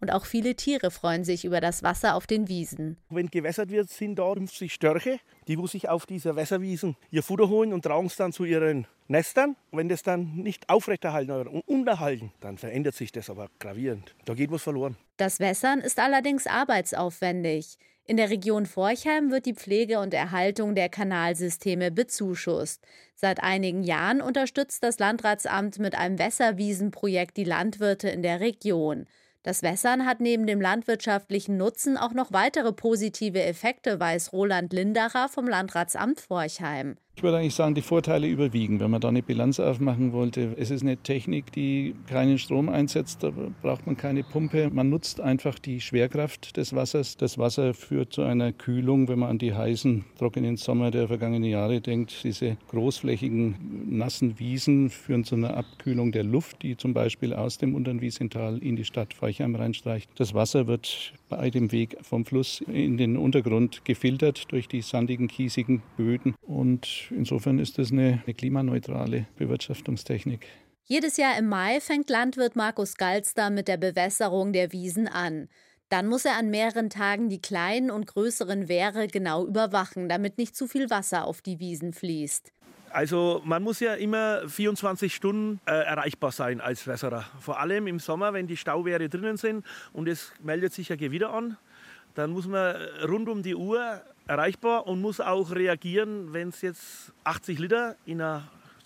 Und auch viele Tiere freuen sich über das Wasser auf den Wiesen. Wenn gewässert wird, sind da 50 Störche, die wo sich auf dieser Wässerwiesen ihr Futter holen und tragen es dann zu ihren Nestern. wenn das dann nicht aufrechterhalten oder unterhalten, dann verändert sich das aber gravierend. Da geht was verloren. Das Wässern ist allerdings arbeitsaufwendig. In der Region Forchheim wird die Pflege und Erhaltung der Kanalsysteme bezuschusst. Seit einigen Jahren unterstützt das Landratsamt mit einem Wässerwiesenprojekt die Landwirte in der Region. Das Wässern hat neben dem landwirtschaftlichen Nutzen auch noch weitere positive Effekte, weiß Roland Lindacher vom Landratsamt Forchheim. Ich würde eigentlich sagen, die Vorteile überwiegen, wenn man da eine Bilanz aufmachen wollte. Es ist eine Technik, die keinen Strom einsetzt, da braucht man keine Pumpe. Man nutzt einfach die Schwerkraft des Wassers. Das Wasser führt zu einer Kühlung, wenn man an die heißen, trockenen Sommer der vergangenen Jahre denkt. Diese großflächigen, nassen Wiesen führen zu einer Abkühlung der Luft, die zum Beispiel aus dem Unteren Wiesental in die Stadt Forchheim reinstreicht. Das Wasser wird bei dem Weg vom Fluss in den Untergrund gefiltert durch die sandigen, kiesigen Böden und insofern ist das eine, eine klimaneutrale Bewirtschaftungstechnik. Jedes Jahr im Mai fängt Landwirt Markus Galster mit der Bewässerung der Wiesen an. Dann muss er an mehreren Tagen die kleinen und größeren Wehre genau überwachen, damit nicht zu viel Wasser auf die Wiesen fließt. Also man muss ja immer 24 Stunden äh, erreichbar sein als Wässerer. Vor allem im Sommer, wenn die Stauwehre drinnen sind und es meldet sich ja Gewitter an, dann muss man rund um die Uhr erreichbar und muss auch reagieren, wenn es jetzt 80 Liter in einer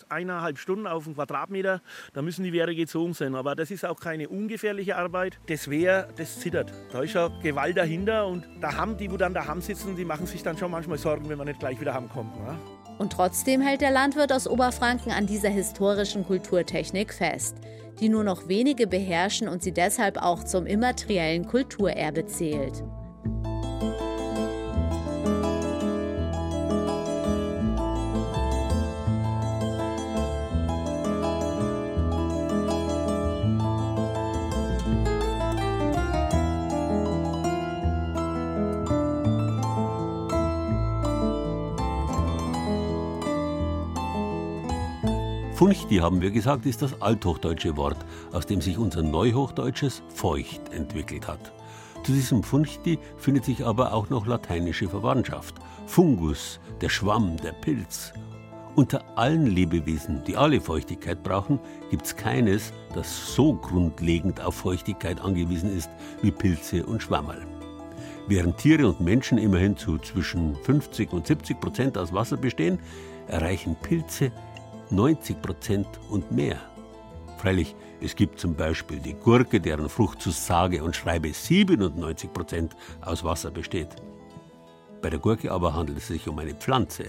eineinhalb Stunden auf einen Quadratmeter, da müssen die Wehre gezogen sein. Aber das ist auch keine ungefährliche Arbeit. Das Wehr, das zittert. Da ist ja Gewalt dahinter und da haben die, wo dann daheim sitzen, die machen sich dann schon manchmal Sorgen, wenn man nicht gleich wieder heimkommt. Ne? Und trotzdem hält der Landwirt aus Oberfranken an dieser historischen Kulturtechnik fest, die nur noch wenige beherrschen und sie deshalb auch zum immateriellen Kulturerbe zählt. Funchti, haben wir gesagt, ist das althochdeutsche Wort, aus dem sich unser neuhochdeutsches feucht entwickelt hat. Zu diesem Funchti findet sich aber auch noch lateinische Verwandtschaft. Fungus, der Schwamm, der Pilz. Unter allen Lebewesen, die alle Feuchtigkeit brauchen, gibt es keines, das so grundlegend auf Feuchtigkeit angewiesen ist wie Pilze und Schwammerl. Während Tiere und Menschen immerhin zu zwischen 50 und 70 Prozent aus Wasser bestehen, erreichen Pilze 90 Prozent und mehr. Freilich, es gibt zum Beispiel die Gurke, deren Frucht zu sage und schreibe 97 Prozent aus Wasser besteht. Bei der Gurke aber handelt es sich um eine Pflanze.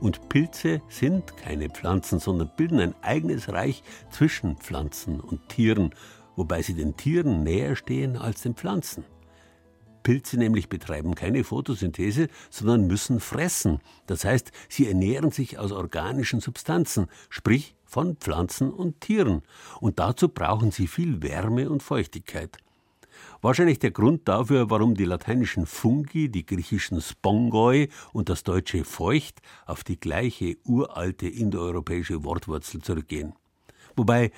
Und Pilze sind keine Pflanzen, sondern bilden ein eigenes Reich zwischen Pflanzen und Tieren, wobei sie den Tieren näher stehen als den Pflanzen. Pilze nämlich betreiben keine Photosynthese, sondern müssen fressen. Das heißt, sie ernähren sich aus organischen Substanzen, sprich von Pflanzen und Tieren. Und dazu brauchen sie viel Wärme und Feuchtigkeit. Wahrscheinlich der Grund dafür, warum die lateinischen Fungi, die griechischen Spongoi und das deutsche Feucht auf die gleiche uralte indoeuropäische Wortwurzel zurückgehen. Wobei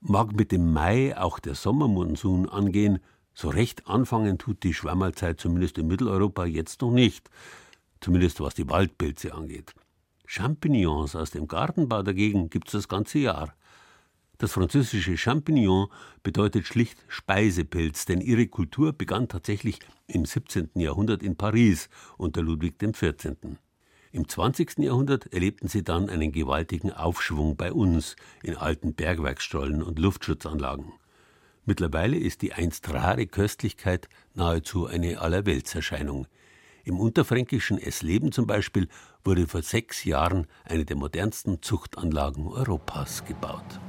mag mit dem Mai auch der Sommermonsun angehen, so recht anfangen tut die Schwammerzeit zumindest in Mitteleuropa jetzt noch nicht, zumindest was die Waldpilze angeht. Champignons aus dem Gartenbau dagegen gibt es das ganze Jahr. Das französische Champignon bedeutet schlicht Speisepilz, denn ihre Kultur begann tatsächlich im 17. Jahrhundert in Paris unter Ludwig XIV. Im 20. Jahrhundert erlebten sie dann einen gewaltigen Aufschwung bei uns in alten Bergwerksstollen und Luftschutzanlagen. Mittlerweile ist die einst rare Köstlichkeit nahezu eine Allerweltserscheinung. Im unterfränkischen Essleben zum Beispiel wurde vor sechs Jahren eine der modernsten Zuchtanlagen Europas gebaut.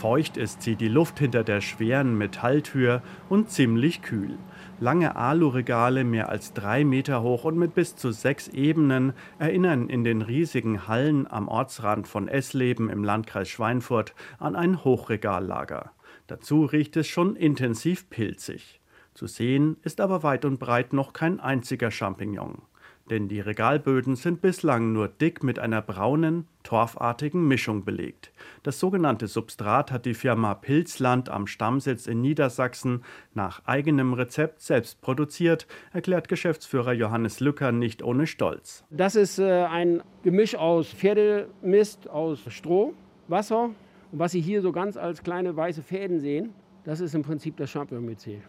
Feucht ist sie, die Luft hinter der schweren Metalltür und ziemlich kühl. Lange Aluregale, mehr als drei Meter hoch und mit bis zu sechs Ebenen, erinnern in den riesigen Hallen am Ortsrand von Essleben im Landkreis Schweinfurt an ein Hochregallager. Dazu riecht es schon intensiv pilzig. Zu sehen ist aber weit und breit noch kein einziger Champignon denn die Regalböden sind bislang nur dick mit einer braunen, torfartigen Mischung belegt. Das sogenannte Substrat hat die Firma Pilzland am Stammsitz in Niedersachsen nach eigenem Rezept selbst produziert, erklärt Geschäftsführer Johannes Lücker nicht ohne Stolz. Das ist äh, ein Gemisch aus Pferdemist, aus Stroh, Wasser und was Sie hier so ganz als kleine weiße Fäden sehen, das ist im Prinzip das Champignonmycel.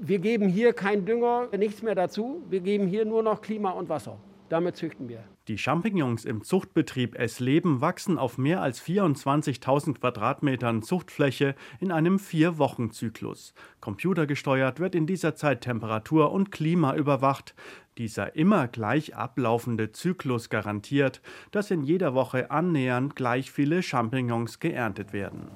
Wir geben hier kein Dünger, nichts mehr dazu. Wir geben hier nur noch Klima und Wasser. Damit züchten wir. Die Champignons im Zuchtbetrieb Essleben wachsen auf mehr als 24.000 Quadratmetern Zuchtfläche in einem Vier-Wochen-Zyklus. Computergesteuert wird in dieser Zeit Temperatur und Klima überwacht. Dieser immer gleich ablaufende Zyklus garantiert, dass in jeder Woche annähernd gleich viele Champignons geerntet werden.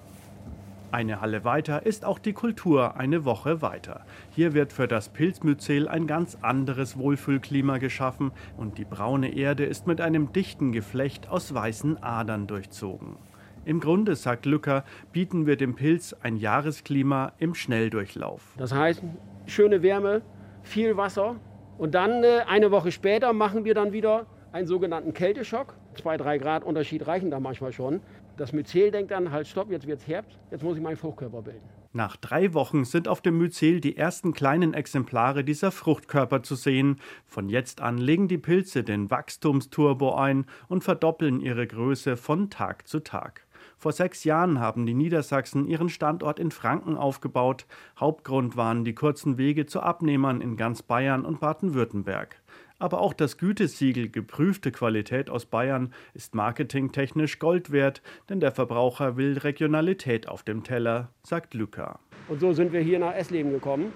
Eine Halle weiter ist auch die Kultur eine Woche weiter. Hier wird für das Pilzmyzel ein ganz anderes Wohlfühlklima geschaffen und die braune Erde ist mit einem dichten Geflecht aus weißen Adern durchzogen. Im Grunde, sagt Lücker, bieten wir dem Pilz ein Jahresklima im Schnelldurchlauf. Das heißt, schöne Wärme, viel Wasser und dann äh, eine Woche später machen wir dann wieder einen sogenannten Kälteschock. Zwei, drei Grad Unterschied reichen da manchmal schon. Das Myzel denkt dann, halt stopp, jetzt wird es Herbst, jetzt muss ich meinen Fruchtkörper bilden. Nach drei Wochen sind auf dem Myzel die ersten kleinen Exemplare dieser Fruchtkörper zu sehen. Von jetzt an legen die Pilze den Wachstumsturbo ein und verdoppeln ihre Größe von Tag zu Tag. Vor sechs Jahren haben die Niedersachsen ihren Standort in Franken aufgebaut. Hauptgrund waren die kurzen Wege zu Abnehmern in ganz Bayern und Baden-Württemberg. Aber auch das Gütesiegel geprüfte Qualität aus Bayern ist marketingtechnisch Gold wert, denn der Verbraucher will Regionalität auf dem Teller, sagt Lücker. Und so sind wir hier nach Essleben gekommen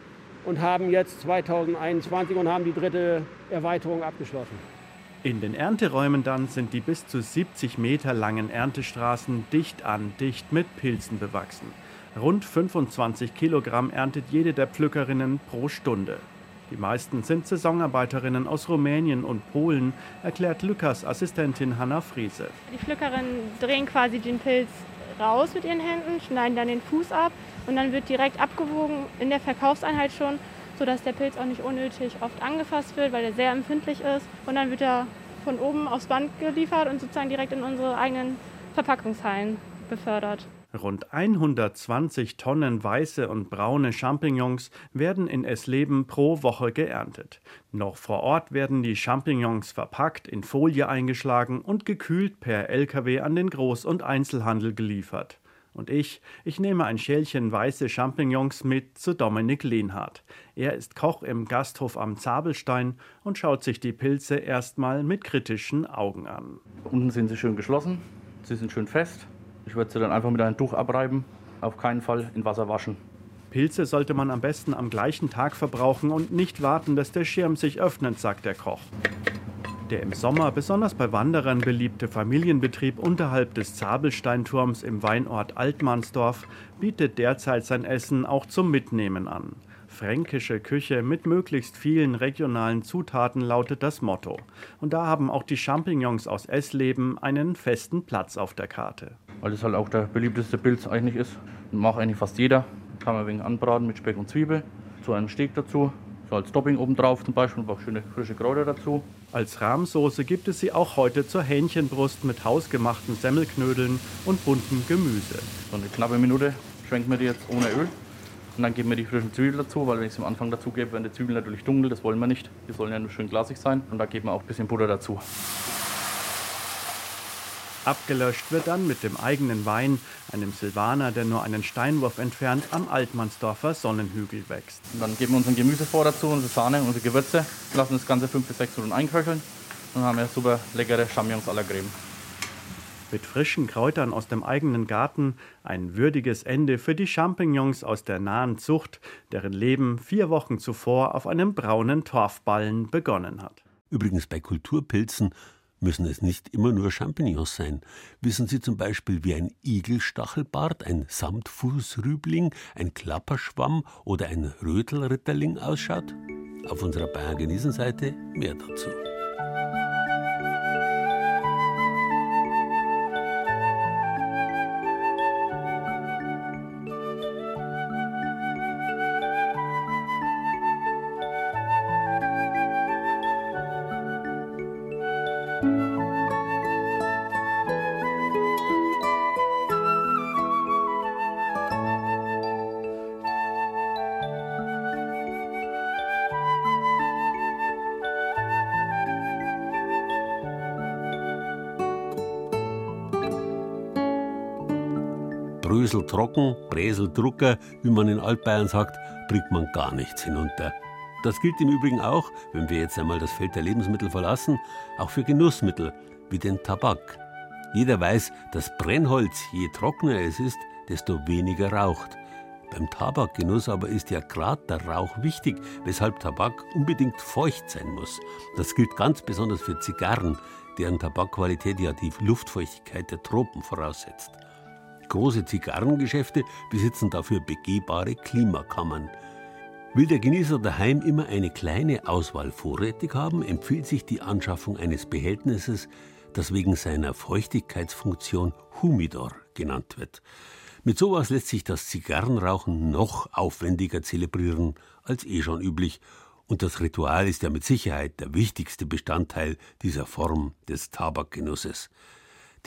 und haben jetzt 2021 und haben die dritte Erweiterung abgeschlossen. In den Ernteräumen dann sind die bis zu 70 Meter langen Erntestraßen dicht an dicht mit Pilzen bewachsen. Rund 25 Kilogramm erntet jede der Pflückerinnen pro Stunde. Die meisten sind Saisonarbeiterinnen aus Rumänien und Polen, erklärt Lukas Assistentin Hanna Friese. Die Pflückerinnen drehen quasi den Pilz raus mit ihren Händen, schneiden dann den Fuß ab und dann wird direkt abgewogen in der Verkaufseinheit schon, sodass der Pilz auch nicht unnötig oft angefasst wird, weil er sehr empfindlich ist. Und dann wird er von oben aufs Band geliefert und sozusagen direkt in unsere eigenen Verpackungshallen befördert. Rund 120 Tonnen weiße und braune Champignons werden in Essleben pro Woche geerntet. Noch vor Ort werden die Champignons verpackt, in Folie eingeschlagen und gekühlt per Lkw an den Groß- und Einzelhandel geliefert. Und ich, ich nehme ein Schälchen weiße Champignons mit zu Dominik Lehnhardt. Er ist Koch im Gasthof am Zabelstein und schaut sich die Pilze erstmal mit kritischen Augen an. Unten sind sie schön geschlossen, sie sind schön fest ich würde sie dann einfach mit einem Tuch abreiben, auf keinen Fall in Wasser waschen. Pilze sollte man am besten am gleichen Tag verbrauchen und nicht warten, dass der Schirm sich öffnet, sagt der Koch. Der im Sommer besonders bei Wanderern beliebte Familienbetrieb unterhalb des Zabelsteinturms im Weinort Altmannsdorf bietet derzeit sein Essen auch zum Mitnehmen an. Fränkische Küche mit möglichst vielen regionalen Zutaten lautet das Motto. Und da haben auch die Champignons aus Essleben einen festen Platz auf der Karte weil das halt auch der beliebteste Pilz eigentlich ist. Macht eigentlich fast jeder. Kann man wegen anbraten mit Speck und Zwiebel. Zu einem Steak dazu. So als Topping oben drauf zum Beispiel und auch schöne frische Kräuter dazu. Als Rahmsoße gibt es sie auch heute zur Hähnchenbrust mit hausgemachten Semmelknödeln und buntem Gemüse. So eine knappe Minute schwenken wir die jetzt ohne Öl. Und dann geben wir die frischen Zwiebeln dazu, weil wenn ich es am Anfang dazu gebe, werden die Zwiebeln natürlich dunkel, das wollen wir nicht. Die sollen ja nur schön glasig sein. Und da geben wir auch ein bisschen Butter dazu. Abgelöscht wird dann mit dem eigenen Wein, einem Silvaner, der nur einen Steinwurf entfernt am Altmannsdorfer Sonnenhügel wächst. Und dann geben wir unseren Gemüse vor dazu, unsere Sahne, unsere Gewürze, lassen das Ganze fünf bis sechs Minuten einköcheln und dann haben wir super leckere Champignons à la Creme. Mit frischen Kräutern aus dem eigenen Garten ein würdiges Ende für die Champignons aus der nahen Zucht, deren Leben vier Wochen zuvor auf einem braunen Torfballen begonnen hat. Übrigens bei Kulturpilzen müssen es nicht immer nur Champignons sein. Wissen Sie zum Beispiel, wie ein Igelstachelbart, ein Samtfußrübling, ein Klapperschwamm oder ein Rötelritterling ausschaut? Auf unserer Bayern-Genießen-Seite mehr dazu. Brösel trocken, Bräsel drucker, wie man in Altbayern sagt, bringt man gar nichts hinunter. Das gilt im Übrigen auch, wenn wir jetzt einmal das Feld der Lebensmittel verlassen, auch für Genussmittel wie den Tabak. Jeder weiß, dass Brennholz, je trockener es ist, desto weniger raucht. Beim Tabakgenuss aber ist ja gerade der Rauch wichtig, weshalb Tabak unbedingt feucht sein muss. Das gilt ganz besonders für Zigarren, deren Tabakqualität ja die Luftfeuchtigkeit der Tropen voraussetzt. Große Zigarrengeschäfte besitzen dafür begehbare Klimakammern. Will der Genießer daheim immer eine kleine Auswahl vorrätig haben, empfiehlt sich die Anschaffung eines Behältnisses, das wegen seiner Feuchtigkeitsfunktion Humidor genannt wird. Mit sowas lässt sich das Zigarrenrauchen noch aufwendiger zelebrieren als eh schon üblich, und das Ritual ist ja mit Sicherheit der wichtigste Bestandteil dieser Form des Tabakgenusses.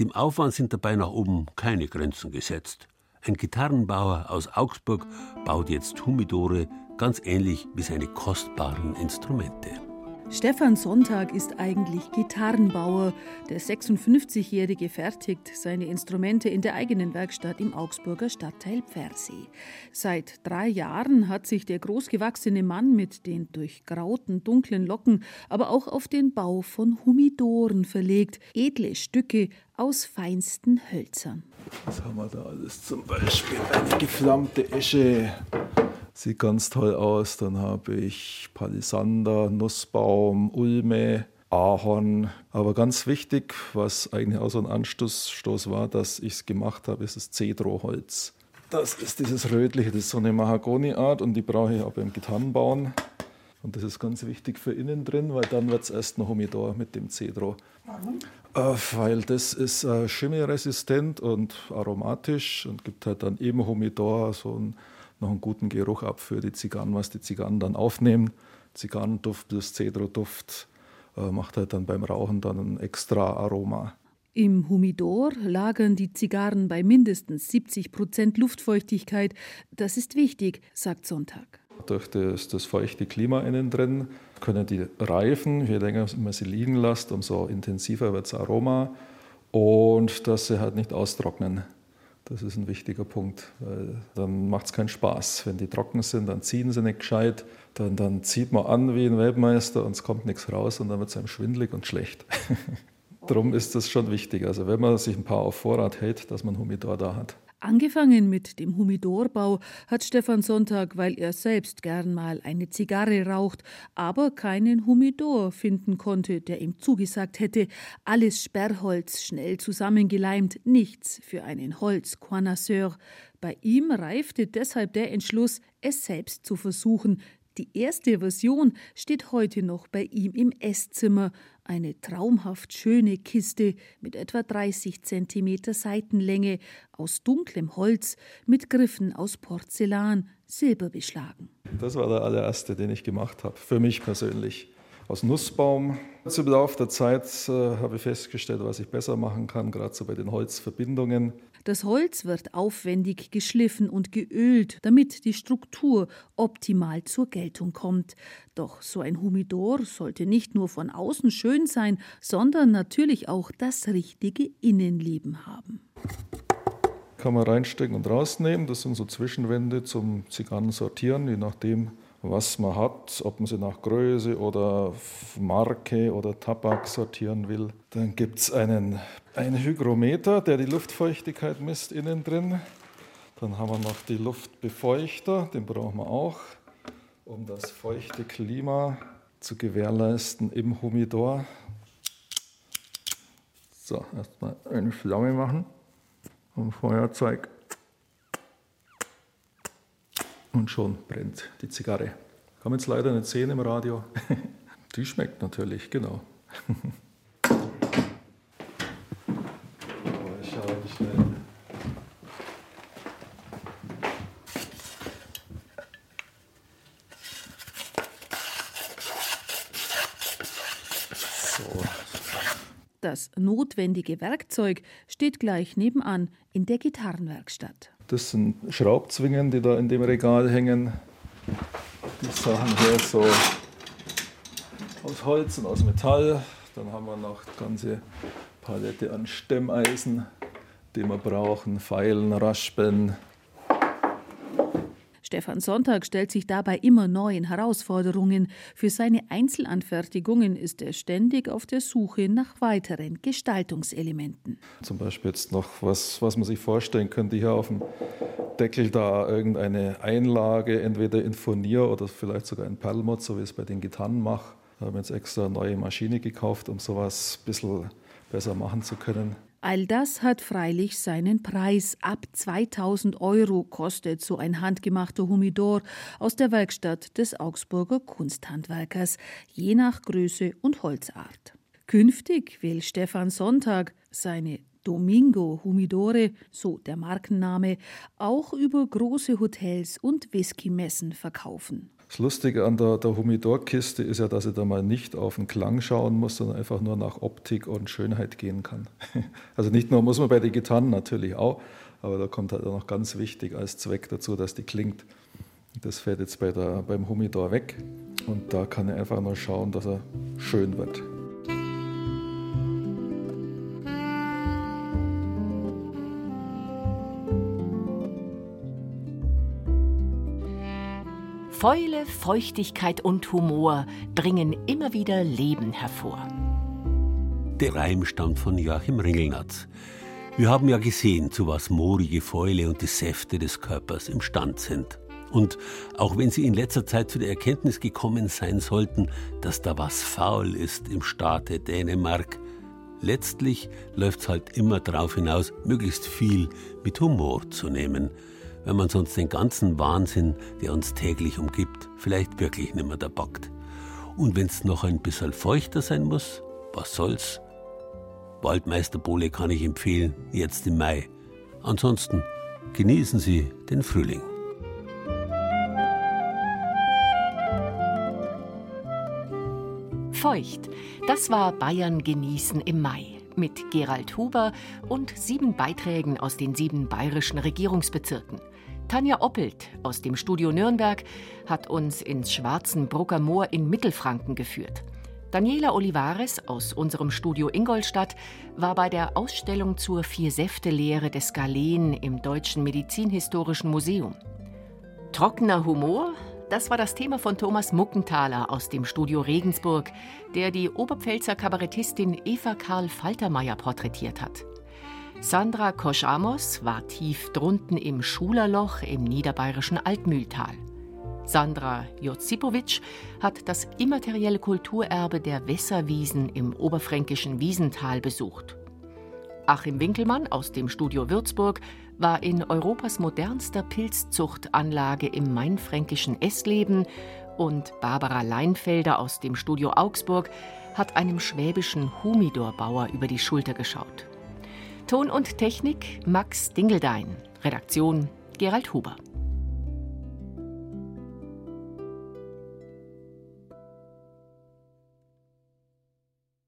Dem Aufwand sind dabei nach oben keine Grenzen gesetzt. Ein Gitarrenbauer aus Augsburg baut jetzt Humidore ganz ähnlich wie seine kostbaren Instrumente. Stefan Sonntag ist eigentlich Gitarrenbauer. Der 56-Jährige fertigt seine Instrumente in der eigenen Werkstatt im Augsburger Stadtteil Pfersee. Seit drei Jahren hat sich der großgewachsene Mann mit den durchgrauten, dunklen Locken aber auch auf den Bau von Humidoren verlegt. Edle Stücke aus feinsten Hölzern. Was haben wir da alles? Zum Beispiel eine geflammte Esche Sieht ganz toll aus. Dann habe ich Palisander, Nussbaum, Ulme, Ahorn. Aber ganz wichtig, was eigentlich auch so ein Anstoß war, dass ich es gemacht habe, ist das Cedroholz. Das ist dieses rötliche, das ist so eine Mahagoni-Art und die brauche ich auch beim Gitarrenbauen. Und das ist ganz wichtig für innen drin, weil dann wird es erst noch Humidor mit dem Cedro. Warum? Äh, weil das ist äh, schimmelresistent und aromatisch und gibt halt dann eben Humidor so ein noch einen guten Geruch ab für die Zigarren, was die Zigarren dann aufnehmen. Zigarrenduft plus Cedroduft äh, macht halt dann beim Rauchen dann ein extra Aroma. Im Humidor lagern die Zigarren bei mindestens 70 Prozent Luftfeuchtigkeit. Das ist wichtig, sagt Sonntag. Durch das, das, feuchte Klima innen drin können die reifen, je länger man sie liegen lässt, umso intensiver wird das Aroma und dass sie halt nicht austrocknen. Das ist ein wichtiger Punkt, weil dann macht es keinen Spaß. Wenn die trocken sind, dann ziehen sie nicht gescheit, dann, dann zieht man an wie ein Weltmeister und es kommt nichts raus und dann wird es einem schwindlig und schlecht. Darum ist das schon wichtig. Also wenn man sich ein paar auf Vorrat hält, dass man Humidor da hat. Angefangen mit dem Humidorbau hat Stefan Sonntag, weil er selbst gern mal eine Zigarre raucht, aber keinen Humidor finden konnte, der ihm zugesagt hätte. Alles Sperrholz schnell zusammengeleimt, nichts für einen Holzconnoisseur. Bei ihm reifte deshalb der Entschluss, es selbst zu versuchen, die erste Version steht heute noch bei ihm im Esszimmer. Eine traumhaft schöne Kiste mit etwa 30 cm Seitenlänge, aus dunklem Holz, mit Griffen aus Porzellan, silberbeschlagen. Das war der allererste, den ich gemacht habe, für mich persönlich. Aus Nussbaum. Im Laufe der Zeit äh, habe ich festgestellt, was ich besser machen kann, gerade so bei den Holzverbindungen. Das Holz wird aufwendig geschliffen und geölt, damit die Struktur optimal zur Geltung kommt. Doch so ein Humidor sollte nicht nur von außen schön sein, sondern natürlich auch das richtige Innenleben haben. Kann man reinstecken und rausnehmen. Das sind so Zwischenwände zum Zigarren sortieren, je nachdem, was man hat, ob man sie nach Größe oder Marke oder Tabak sortieren will. Dann gibt es einen, einen Hygrometer, der die Luftfeuchtigkeit misst innen drin. Dann haben wir noch die Luftbefeuchter, den brauchen wir auch, um das feuchte Klima zu gewährleisten im Humidor. So, erstmal eine Flamme machen und Feuerzeug und schon brennt die Zigarre. Kann man jetzt leider nicht sehen im Radio. Die schmeckt natürlich, genau. ich schaue schnell. Das notwendige Werkzeug steht gleich nebenan in der Gitarrenwerkstatt. Das sind Schraubzwingen, die da in dem Regal hängen. Die Sachen hier so aus Holz und aus Metall. Dann haben wir noch eine ganze Palette an Stemmeisen, die wir brauchen, Feilen, Raspeln, Stefan Sonntag stellt sich dabei immer neuen Herausforderungen. Für seine Einzelanfertigungen ist er ständig auf der Suche nach weiteren Gestaltungselementen. Zum Beispiel jetzt noch was, was man sich vorstellen könnte, hier auf dem Deckel da irgendeine Einlage, entweder in Furnier oder vielleicht sogar in Perlmutt, so wie ich es bei den Gitarren mache. Da haben wir jetzt extra eine neue Maschine gekauft, um sowas ein bisschen besser machen zu können. All das hat freilich seinen Preis. Ab 2000 Euro kostet so ein handgemachter Humidor aus der Werkstatt des Augsburger Kunsthandwerkers, je nach Größe und Holzart. Künftig will Stefan Sonntag seine Domingo Humidore, so der Markenname, auch über große Hotels und Whiskymessen verkaufen. Das Lustige an der, der Humidor-Kiste ist ja, dass ich da mal nicht auf den Klang schauen muss, sondern einfach nur nach Optik und Schönheit gehen kann. Also nicht nur muss man bei den Gitarren natürlich auch, aber da kommt halt auch noch ganz wichtig als Zweck dazu, dass die klingt. Das fällt jetzt bei der, beim Humidor weg und da kann ich einfach nur schauen, dass er schön wird. Fäule, Feuchtigkeit und Humor bringen immer wieder Leben hervor. Der Reim stammt von Joachim Ringelnatz. Wir haben ja gesehen, zu was moorige Fäule und die Säfte des Körpers imstand sind. Und auch wenn Sie in letzter Zeit zu der Erkenntnis gekommen sein sollten, dass da was faul ist im Staate Dänemark, letztlich läuft's halt immer darauf hinaus, möglichst viel mit Humor zu nehmen – wenn man sonst den ganzen Wahnsinn, der uns täglich umgibt, vielleicht wirklich nimmer da packt. Und wenn's noch ein bisschen feuchter sein muss, was soll's? Waldmeisterbowle kann ich empfehlen, jetzt im Mai. Ansonsten genießen Sie den Frühling. Feucht, das war Bayern genießen im Mai mit Gerald Huber und sieben Beiträgen aus den sieben bayerischen Regierungsbezirken. Tanja Oppelt aus dem Studio Nürnberg hat uns ins Schwarzenbrucker Moor in Mittelfranken geführt. Daniela Olivares aus unserem Studio Ingolstadt war bei der Ausstellung zur Vier-Säfte-Lehre des Galen im Deutschen Medizinhistorischen Museum. Trockener Humor, das war das Thema von Thomas Muckenthaler aus dem Studio Regensburg, der die Oberpfälzer Kabarettistin Eva Karl Faltermeier porträtiert hat. Sandra Kosch-Amos war tief drunten im Schulerloch im niederbayerischen Altmühltal. Sandra Jozipowitsch hat das immaterielle Kulturerbe der Wässerwiesen im oberfränkischen Wiesental besucht. Achim Winkelmann aus dem Studio Würzburg war in Europas modernster Pilzzuchtanlage im mainfränkischen Essleben und Barbara Leinfelder aus dem Studio Augsburg hat einem schwäbischen Humidorbauer über die Schulter geschaut. Ton und Technik Max Dingeldein. Redaktion Gerald Huber.